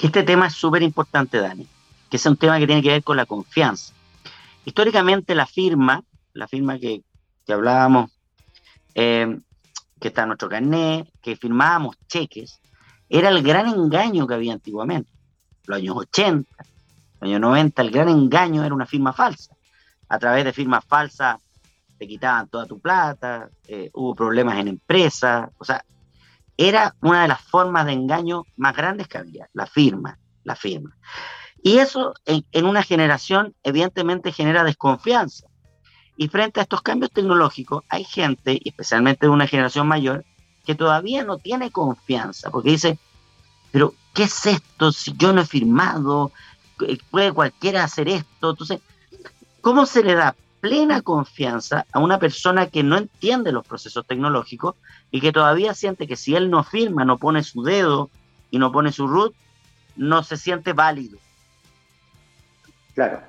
Este tema es súper importante, Dani que es un tema que tiene que ver con la confianza. Históricamente la firma, la firma que, hablábamos, eh, que está en nuestro carnet, que firmábamos cheques, era el gran engaño que había antiguamente. Los años 80, los años 90, el gran engaño era una firma falsa. A través de firmas falsas te quitaban toda tu plata, eh, hubo problemas en empresas, o sea, era una de las formas de engaño más grandes que había, la firma, la firma. Y eso en, una generación evidentemente genera desconfianza. Y frente a estos cambios tecnológicos hay gente, especialmente de una generación mayor, que todavía no tiene confianza, porque dice, pero ¿qué es esto si yo no he firmado? ¿Puede cualquiera hacer esto? Entonces, ¿cómo se le da plena confianza a una persona que no entiende los procesos tecnológicos y que todavía siente que si él no firma, no pone su dedo y no pone su root, no se siente válido? Claro,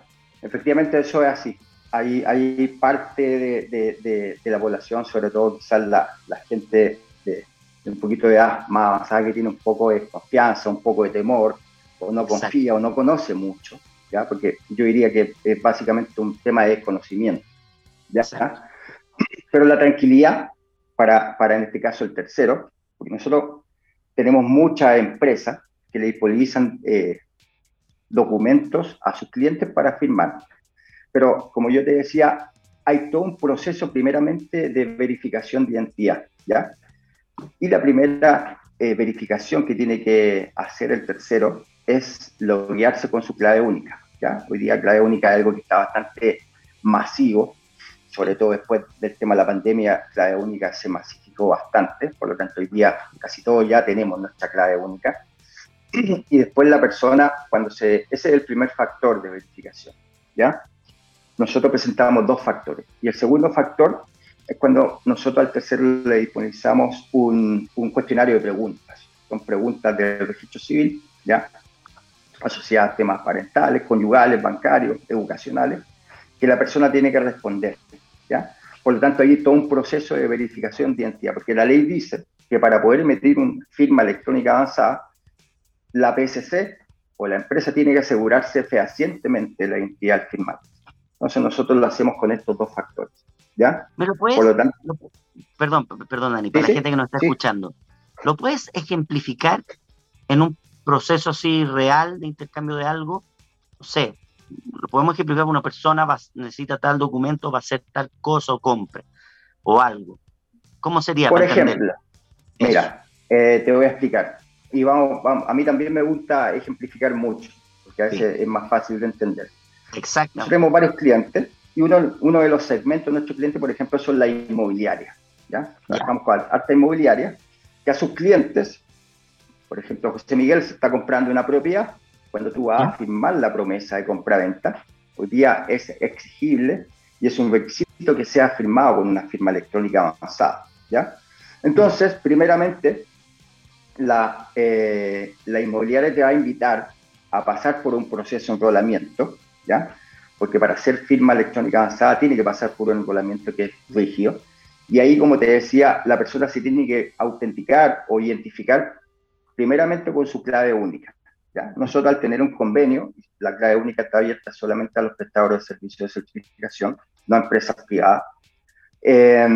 efectivamente eso es así. Hay, hay parte de, la población, sobre todo quizás la, gente de, un poquito de edad más avanzada que tiene un poco de confianza, un poco de temor, o no confía o no conoce mucho, ¿ya? porque yo diría que es básicamente un tema de desconocimiento. ¿ya? Pero la tranquilidad, para, para en este caso el tercero, porque nosotros tenemos muchas empresas que le disponibilizan eh, documentos a sus clientes para firmar. Pero como yo te decía, hay todo un proceso primeramente de verificación de identidad, ¿ya? Y la primera eh, verificación que tiene que hacer el tercero es loguearse con su clave única, ¿ya? Hoy día clave única es algo que está bastante masivo, sobre todo después del tema de la pandemia, clave única se masificó bastante, por lo tanto hoy día casi todos ya tenemos nuestra clave única y después la persona, cuando se... Ese es el primer factor de verificación, ¿ya? Nosotros presentamos dos factores. Y el segundo factor es cuando nosotros al tercero le disponibilizamos un, un cuestionario de preguntas. Son preguntas del registro civil, ¿ya? Asociadas a temas parentales, conyugales, bancarios, educacionales, que la persona tiene que responder, ¿ya? Por lo tanto, hay todo un proceso de verificación de identidad, porque la ley dice que para poder emitir una firma electrónica avanzada, la PSC o la empresa tiene que asegurarse fehacientemente la identidad al firmar. Entonces nosotros lo hacemos con estos dos factores. ¿Ya? ¿Me lo puedes? perdón, perdón, Dani, para la gente que nos está escuchando. ¿Lo puedes ejemplificar en un proceso así real de intercambio de algo? No sé, lo podemos ejemplificar, una persona necesita tal documento, va a hacer tal cosa o compra, o algo. ¿Cómo sería? Por ejemplo, mira, eh, te voy a explicar y vamos, a mí también me gusta ejemplificar mucho, porque a veces es más fácil de entender. Exacto. Tenemos varios clientes Y uno, uno de los segmentos de nuestro cliente, por ejemplo, son la inmobiliaria. ¿ya? Trabajamos con alta inmobiliaria, que a sus clientes, por ejemplo, José Miguel se está comprando una propiedad, cuando tú vas a firmar la promesa de compra-venta, hoy día es exigible y es un requisito que sea firmado con una firma electrónica avanzada. ¿ya? Entonces, primeramente, la, eh, la inmobiliaria te va a invitar a pasar por un proceso de enrolamiento, ¿ya? Porque para hacer firma electrónica avanzada tiene que pasar por un enrolamiento que es rígido. Y ahí, como te decía, la persona se tiene que autenticar o identificar primeramente con su clave única. ¿ya? Nosotros al tener un convenio, la clave única está abierta solamente a los prestadores de servicios de certificación, no a empresas privadas. Eh,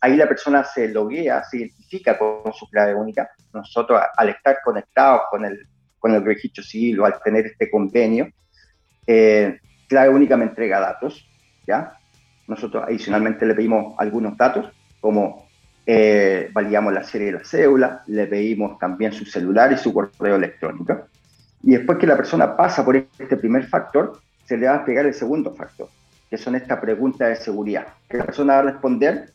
ahí la persona se loguea, se identifica con su clave única. Nosotros, al estar conectados con el, con el registro civil o al tener este convenio, eh, clave única me entrega datos, ¿ya? Nosotros adicionalmente le pedimos algunos datos, como eh, validamos la serie de la cédula, le pedimos también su celular y su correo electrónico. Y después que la persona pasa por este primer factor, se le va a pegar el segundo factor, que son estas preguntas de seguridad. Que la persona va a responder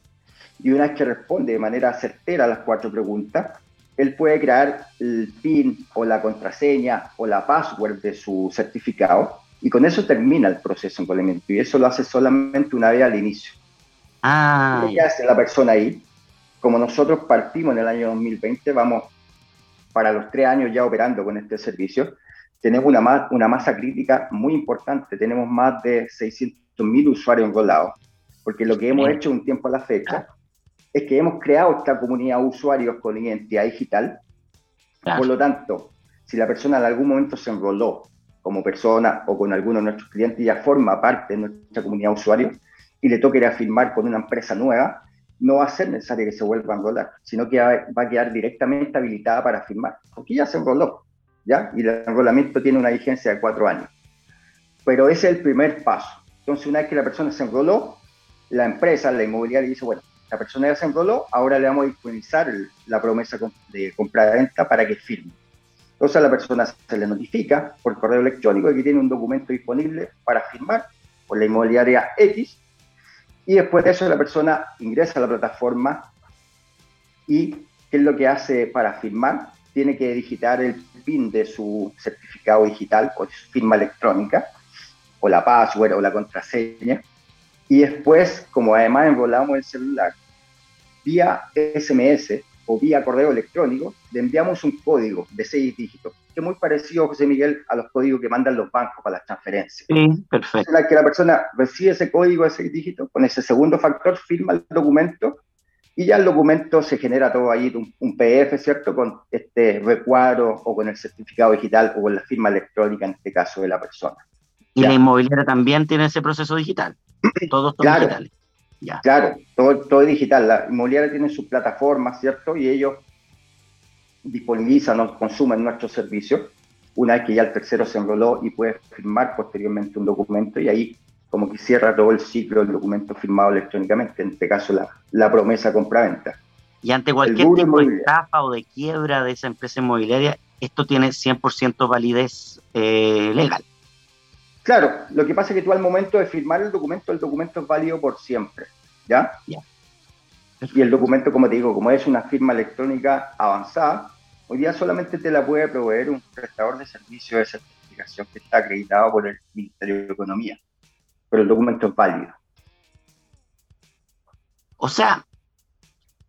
y una vez que responde de manera certera a las cuatro preguntas, él puede crear el PIN o la contraseña o la password de su certificado y con eso termina el proceso de enrolamiento y eso lo hace solamente una vez al inicio. Ah, ¿Qué hace la persona ahí? Como nosotros partimos en el año 2020, vamos para los tres años ya operando con este servicio, tenemos una, una masa crítica muy importante, tenemos más de 600.000 usuarios enrolados, porque lo que hemos hecho un tiempo a la fecha es que hemos creado esta comunidad de usuarios con identidad digital. Por lo tanto, si la persona en algún momento se enroló como persona o con alguno de nuestros clientes, ya forma parte de nuestra comunidad de usuarios y le toque ir a firmar con una empresa nueva, no va a ser necesario que se vuelva a enrolar, sino que va a quedar directamente habilitada para firmar, porque ya se enroló, ¿ya? Y el enrolamiento tiene una vigencia de cuatro años. Pero ese es el primer paso. Entonces, una vez que la persona se enroló, la empresa, la inmobiliaria dice, bueno, la persona ya se enroló, ahora le vamos a disponibilizar la promesa de compra-venta para que firme. Entonces a la persona se le notifica por correo electrónico que tiene un documento disponible para firmar por la inmobiliaria X y después de eso la persona ingresa a la plataforma y ¿qué es lo que hace para firmar? Tiene que digitar el PIN de su certificado digital o de su firma electrónica o la password o la contraseña y después, como además enrolamos el celular, vía SMS o vía correo electrónico, le enviamos un código de seis dígitos, que es muy parecido, José Miguel, a los códigos que mandan los bancos para las transferencias. Sí, perfecto. La que la persona recibe ese código de seis dígitos, con ese segundo factor firma el documento y ya el documento se genera todo ahí, un, un PDF, ¿cierto? Con este recuadro o con el certificado digital o con la firma electrónica, en este caso de la persona. Y la inmobiliaria también tiene ese proceso digital. Todos son claro, digitales. Ya. Claro, todo, todo digital. La inmobiliaria tiene su plataforma, ¿cierto? Y ellos disponibilizan o consumen nuestros servicios una vez que ya el tercero se enroló y puede firmar posteriormente un documento y ahí como que cierra todo el ciclo del documento firmado electrónicamente, en este caso la, la promesa compra-venta. Y ante cualquier tipo de estafa o de quiebra de esa empresa inmobiliaria, esto tiene 100% validez eh, legal. Claro, lo que pasa es que tú al momento de firmar el documento, el documento es válido por siempre, ¿ya? Ya. Y el documento, como te digo, como es una firma electrónica avanzada, hoy día solamente te la puede proveer un prestador de servicio de certificación que está acreditado por el Ministerio de Economía, pero el documento es válido. O sea,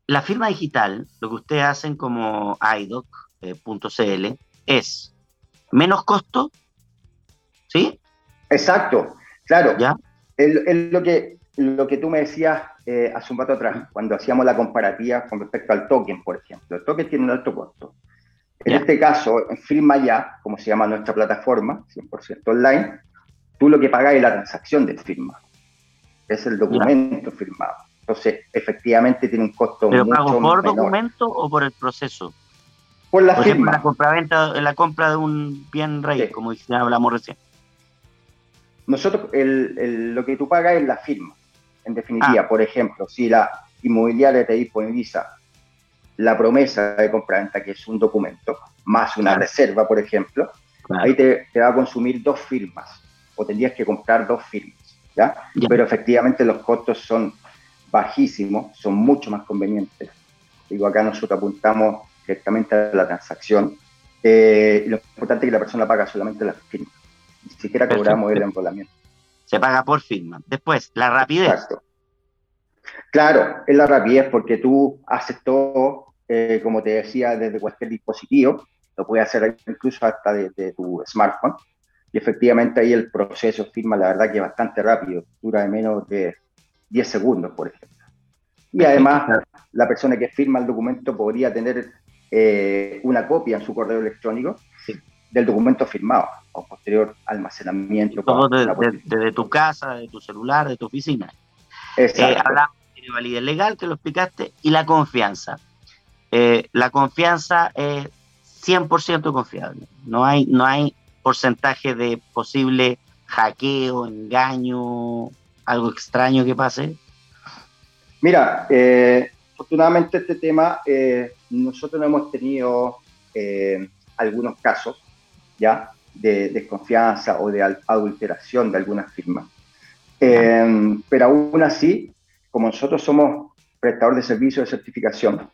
la firma digital, lo que ustedes hacen como idoc.cl, es menos costo, ¿sí? Exacto, claro. ¿Ya? Es, es lo, que, lo que tú me decías eh, hace un rato atrás, cuando hacíamos la comparativa con respecto al token, por ejemplo. El token tiene un alto costo. En Ya. este caso, en Firma Ya, como se llama nuestra plataforma, 100% online, tú lo que pagas es la transacción de firma. Es el documento firmado. Entonces, efectivamente tiene un costo ¿Pero mucho pago por menor. documento o por el proceso? Por la Por ejemplo, firma. la compra-venta, la compra de un bien Sí. como dice- hablamos recién. Nosotros, el- el- lo que tú pagas es la firma. En Ah. definitiva, por ejemplo, si la inmobiliaria te disponibiliza la promesa de compraventa, que es un documento, más una Claro. reserva, por ejemplo, Claro. ahí te, te va a consumir dos firmas, o tendrías que comprar dos firmas. ¿ya? Pero efectivamente los costos son bajísimos, son mucho más convenientes. Digo, acá nosotros apuntamos directamente a la transacción. Eh, lo importante es que la persona paga solamente la firma. Ni siquiera cobramos el enrolamiento. Se paga por firma. Después, la rapidez. Exacto. Claro, es la rapidez porque tú haces todo, eh, como te decía, desde cualquier dispositivo. Lo puedes hacer incluso hasta desde tu smartphone. Y efectivamente ahí el proceso firma, la verdad que es bastante rápido. Dura de menos de 10 segundos, por ejemplo. Y además, la persona que firma el documento podría tener eh, una copia en su correo electrónico del documento firmado o posterior almacenamiento. Todo desde tu casa, de tu celular, de tu oficina. Exacto. Eh, hablamos de validez legal, que lo explicaste, y la confianza. Eh, la confianza es 100% confiable. No hay, no hay porcentaje de posible hackeo, engaño, algo extraño que pase. Mira, eh, afortunadamente este tema, eh, nosotros no hemos tenido eh, algunos casos ya de desconfianza o de adulteración de algunas firmas. pero aún así, como nosotros somos prestador de servicios de certificación,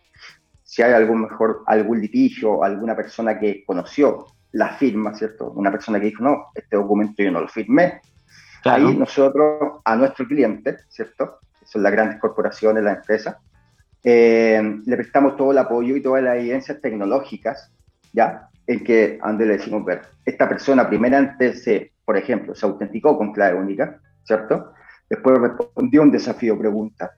si hay algún mejor, algún litigio, alguna persona que conoció la firma, ¿cierto? Una persona que dijo, no, este documento yo no lo firmé. Ahí nosotros a nuestro cliente, ¿cierto? son las grandes corporaciones, las empresas, eh, le prestamos todo el apoyo y todas las evidencias tecnológicas, ¿ya? En que, donde le decimos, ver, esta persona primeramente se, por ejemplo, se autenticó con clave única, ¿cierto? Después respondió un desafío pregunta.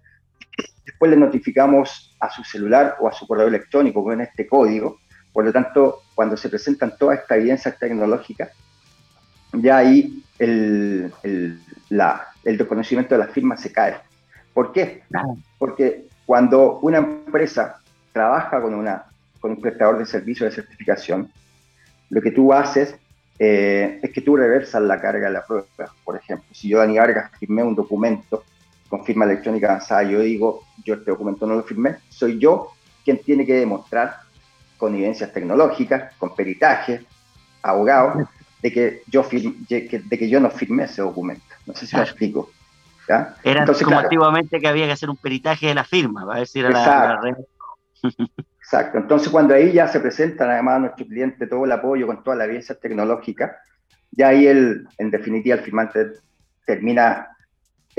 Después le notificamos a su celular o a su correo electrónico con este código. Por lo tanto, cuando se presentan todas estas evidencias tecnológicas, ya ahí el, el, la, el desconocimiento de la firma se cae. ¿Por qué? Porque cuando una empresa trabaja con, una, con un prestador de servicio de certificación, lo que tú haces eh, es que tú reversas la carga de la prueba. Por ejemplo, si yo, Dani Vargas, firmé un documento con firma electrónica avanzada, yo digo, yo este documento no lo firmé, soy yo quien tiene que demostrar con evidencias tecnológicas, con peritaje, abogado, de que yo, de que yo no firmé ese documento. No sé si me explico. Era como activamente que había que hacer un peritaje de la firma, va a decir a la, red. Exacto. Entonces, cuando ahí ya se presentan además a nuestro cliente todo el apoyo con toda la evidencia tecnológica, ya ahí él, en definitiva, el firmante termina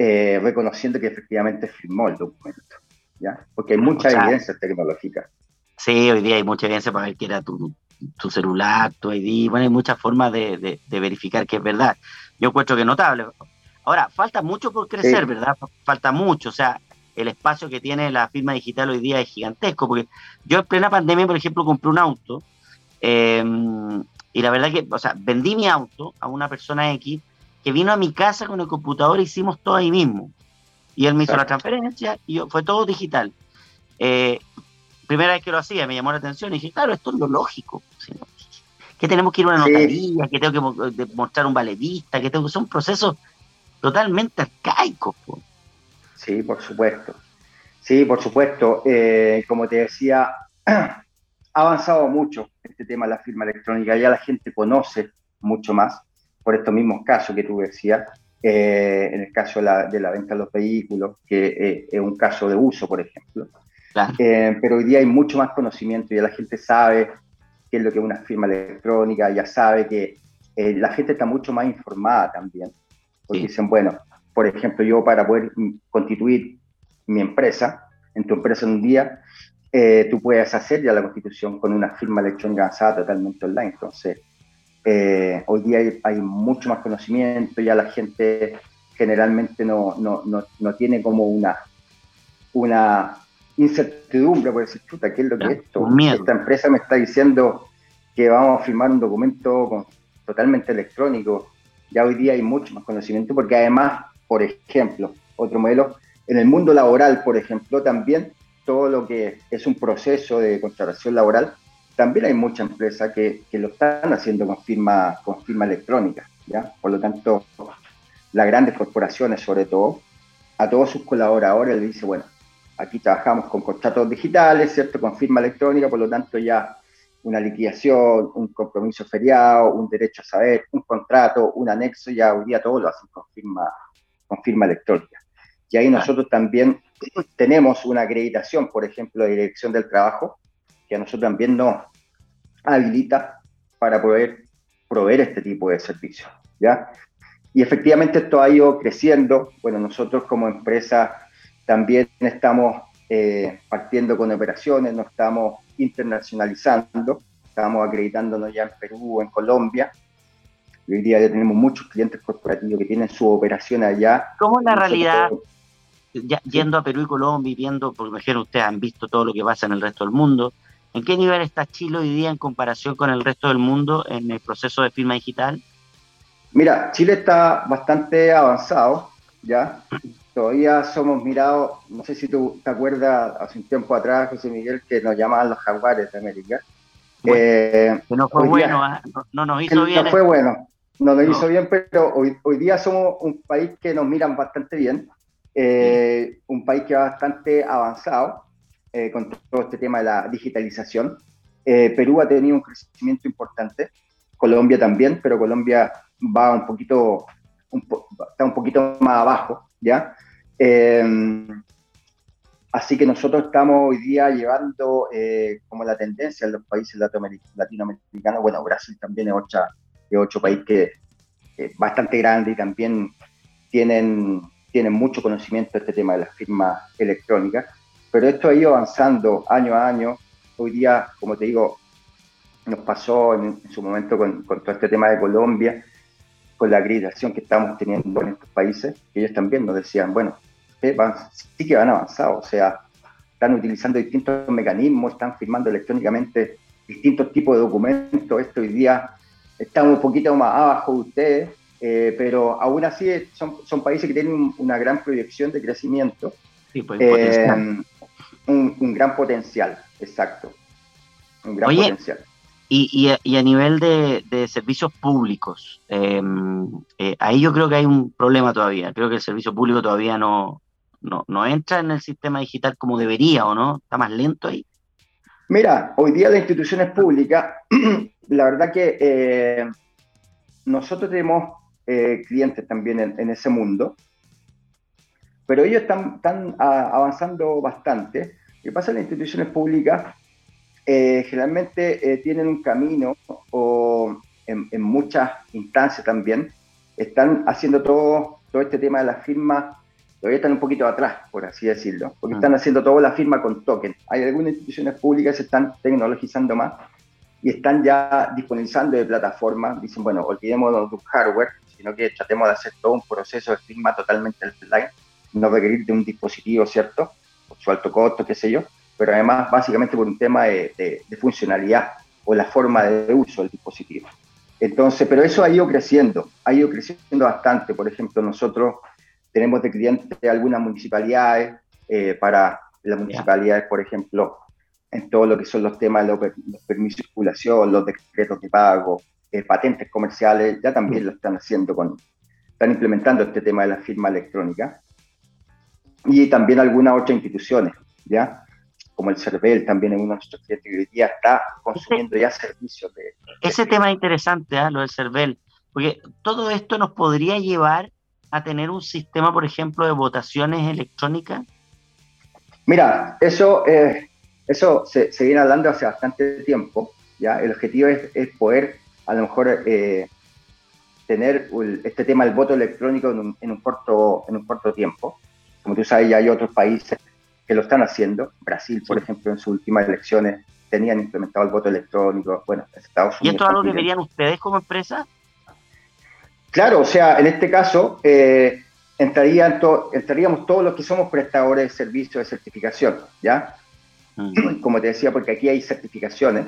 eh, reconociendo que efectivamente firmó el documento, ¿ya? Porque hay mucha evidencia tecnológica. Sí, hoy día hay mucha evidencia para ver que era tu, tu celular, tu ID, bueno, hay muchas formas de, de verificar que es verdad. Yo encuentro que es notable. Ahora, falta mucho por crecer, ¿verdad? Falta mucho, o sea, el espacio que tiene la firma digital hoy día es gigantesco, porque yo en plena pandemia, por ejemplo, compré un auto em, y la verdad que, o sea, vendí mi auto a una persona X que vino a mi casa con el computador, hicimos todo ahí mismo. Y él me hizo la transferencia y fue todo digital. Eh, primera vez que lo hacía, me llamó la atención y dije, claro, esto es lo lógico. Que tenemos que ir a una notaría, que tengo que mostrar un valedista, que tengo que son procesos totalmente arcaico. Sí, por supuesto. Sí, por supuesto. Eh, como te decía, ha avanzado mucho este tema de la firma electrónica. Ya la gente conoce mucho más por estos mismos casos que tú decías. Eh, en el caso de la, venta de los vehículos, que eh, es un caso de uso, por ejemplo. pero hoy día hay mucho más conocimiento, ya la gente sabe qué es lo que es una firma electrónica, ya sabe que la gente está mucho más informada también. Porque dicen, bueno, por ejemplo, yo para poder constituir mi empresa, en tu empresa en un día, eh, tú puedes hacer ya la constitución con una firma electrónica avanzada totalmente online. Entonces, eh, hoy día hay, mucho más conocimiento, ya la gente generalmente no, no, no, no tiene como una, una incertidumbre, por decir, chuta, ¿qué es lo que es esto? Esta empresa me está diciendo que vamos a firmar un documento totalmente electrónico ya hoy día hay mucho más conocimiento porque además, por ejemplo, otro modelo, en el mundo laboral, por ejemplo, también todo lo que es un proceso de contratación laboral, también hay muchas empresas que, que, lo están haciendo con firma, con firma electrónica, ¿ya? Por lo tanto, las grandes corporaciones, sobre todo, a todos sus colaboradores les dice, bueno, aquí trabajamos con contratos digitales, ¿cierto? Con firma electrónica, por lo tanto ya una liquidación, un compromiso feriado, un derecho a saber, un contrato, un anexo, ya hoy día todo lo hacen con firma con firma electrónica. Y ahí nosotros también tenemos una acreditación, por ejemplo, de Dirección del Trabajo, que a nosotros también nos habilita para poder proveer este tipo de servicios. ¿ya? Y efectivamente esto ha ido creciendo. Bueno, nosotros como empresa también estamos eh, partiendo con operaciones, nos estamos internacionalizando, estamos acreditándonos ya en Perú, en Colombia. Hoy día ya tenemos muchos clientes corporativos que tienen su operación allá. ¿Cómo es la realidad? yendo a Perú y Colombia y viendo, porque imagino ustedes han visto todo lo que pasa en el resto del mundo, ¿en qué nivel está Chile hoy día en comparación con el resto del mundo en el proceso de firma digital? Mira, Chile está bastante avanzado, ¿ya? Todavía somos mirados, no sé si tú te acuerdas, hace un tiempo atrás, José Miguel, que nos llamaban los jaguares de América. Eh, no fue bueno, no, nos hizo bien. No fue bueno, no nos hizo bien, pero hoy, hoy día somos un país que nos miran bastante bien, eh, un país que va bastante avanzado eh, con todo este tema de la digitalización. Perú ha tenido un crecimiento importante, Colombia también, pero Colombia va un poquito, está un poquito más abajo, ¿ya? Em, así que nosotros estamos hoy día llevando eh, como la tendencia en los países latinoamericanos, bueno, Brasil también es, otro país que es bastante grande y también tienen, tienen mucho conocimiento de este tema de las firmas electrónicas, pero esto ha ido avanzando año a año. Hoy día, como te digo, nos pasó en, su momento con, con, todo este tema de Colombia, con la acreditación que estamos teniendo en estos países, que ellos también nos decían, bueno, sí que van avanzados, o sea, están utilizando distintos mecanismos, están firmando electrónicamente distintos tipos de documentos. Esto hoy día estamos un poquito más abajo de ustedes, eh, pero aún así son, son países que tienen una gran proyección de crecimiento. Sí, pues, eh, un, un, gran potencial, exacto. Un gran potencial. Y, y, a, nivel de, servicios públicos, em, eh, ahí yo creo que hay un problema todavía. Creo que el servicio público todavía no, no, entra en el sistema digital como debería, ¿o no? ¿Está más lento ahí? Mira, hoy día las instituciones públicas, la verdad que eh, nosotros tenemos eh, clientes también en, ese mundo, pero ellos están, están avanzando bastante. Lo que pasa en las instituciones públicas eh, generalmente eh, tienen un camino o en, muchas instancias también están haciendo todo, todo este tema de la firma, todavía están un poquito atrás, por así decirlo, porque ah. están haciendo toda la firma con token. Hay algunas instituciones públicas que se están tecnologizando más y están ya disponibilizando de plataformas, dicen, bueno, olvidémonos de un hardware, sino que tratemos de hacer todo un proceso de firma totalmente online, no requerir de un dispositivo, ¿cierto? Su alto costo, qué sé yo, pero además básicamente por un tema de, funcionalidad o la forma de uso del dispositivo. Entonces, pero eso ha ido creciendo, ha ido creciendo bastante. Por ejemplo, nosotros tenemos de clientes algunas municipalidades, eh, para las municipalidades, por ejemplo, en todo lo que son los temas de los, permisos de circulación, los decretos de pago, eh, patentes comerciales, ya también lo están haciendo con, están implementando este tema de la firma electrónica. Y también algunas otras instituciones, ¿ya? como el CERVEL también en uno de nuestros clientes que hoy día está consumiendo ya servicios de... Ese tema es interesante, ¿eh? lo del CERVEL, porque todo esto nos podría llevar a tener un sistema, por ejemplo, de votaciones electrónicas. Mira, eso, eh, eso se, viene hablando hace bastante tiempo, ¿ya? El objetivo es, poder, a lo mejor, eh, tener este tema del voto electrónico en un, en un, corto, en un corto tiempo. Como tú sabes, ya hay otros países que lo están haciendo. Brasil, por ejemplo, en sus últimas elecciones tenían implementado el voto electrónico. Bueno, Estados Unidos. ¿Y esto es algo que verían ustedes como empresa? Claro, o sea, en este caso eh, entrarían entraríamos todos los que somos prestadores de servicios de certificación, ¿ya? Mm. Como te decía, porque aquí hay certificaciones,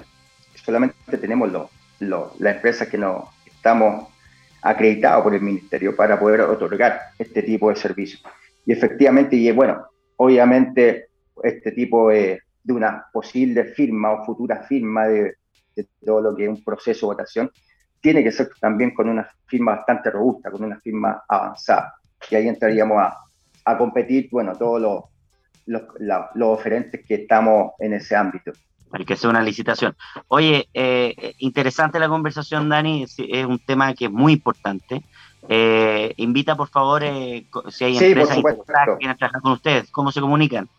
solamente tenemos las empresas que no estamos acreditados por el ministerio para poder otorgar este tipo de servicios. Y efectivamente, y bueno, obviamente este tipo de, una posible firma o futura firma de, todo lo que es un proceso de votación, tiene que ser también con una firma bastante robusta, con una firma avanzada. Y ahí entraríamos a, competir, bueno, todos los, los, los, oferentes que estamos en ese ámbito. Hay que hacer una licitación. Oye, eh, interesante la conversación, Dani, es, un tema que es muy importante. Eh, invita, por favor, eh, si hay empresas que quieren trabajar con ustedes, ¿cómo se comunican?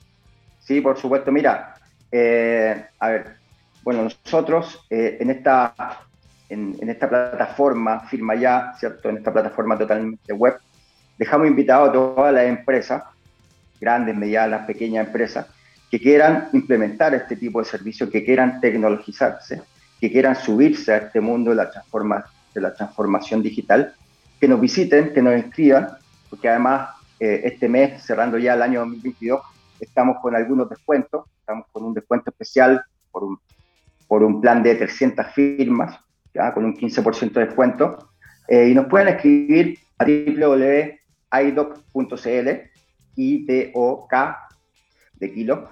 Sí, por supuesto. Mira, eh, a ver, bueno, nosotros en, esta, en, esta plataforma, Firma Ya, ¿cierto? En esta plataforma totalmente web, dejamos invitados a todas las empresas, grandes, medianas, pequeñas empresas, que quieran implementar este tipo de servicios, que quieran tecnologizarse, que quieran subirse a este mundo de la, transforma, de la transformación digital que nos visiten, que nos inscriban, porque además eh, este mes, cerrando ya el año 2022, estamos con algunos descuentos, estamos con un descuento especial por un, por un plan de 300 firmas, con un 15% de descuento, eh, y nos pueden escribir a www.idoc.cl, I-D-O-K de kilo,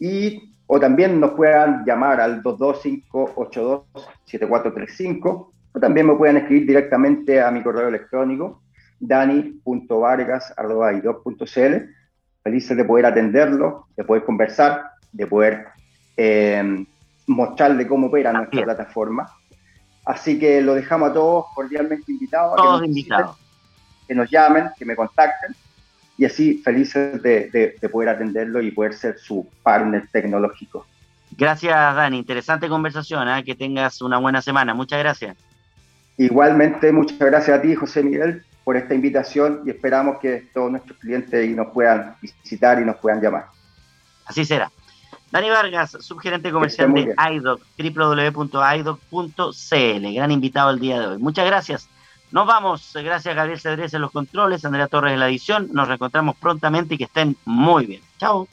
y o también nos puedan llamar al 225-82-7435 o también me pueden escribir directamente a mi correo electrónico dani.vargas.cl. Felices de poder atenderlo, de poder conversar, de poder eh, mostrarle cómo opera nuestra plataforma. Así que lo dejamos a todos cordialmente invitados. Todos que invitados. que nos llamen, que me contacten y así felices de, de, poder atenderlo y poder ser su partner tecnológico. Gracias, Dani. Interesante conversación. ¿eh? Que tengas una buena semana. Muchas gracias. Igualmente, muchas gracias a ti, José Miguel, por esta invitación y esperamos que todos nuestros clientes nos puedan visitar y nos puedan llamar. Así será. Dani Vargas, subgerente comercial de iDoc, www.idoc.cl, gran invitado el día de hoy. Muchas gracias. Nos vamos. Gracias a Gabriel Cedrés en los controles, Andrea Torres en la edición. Nos reencontramos prontamente y que estén muy bien. Chao.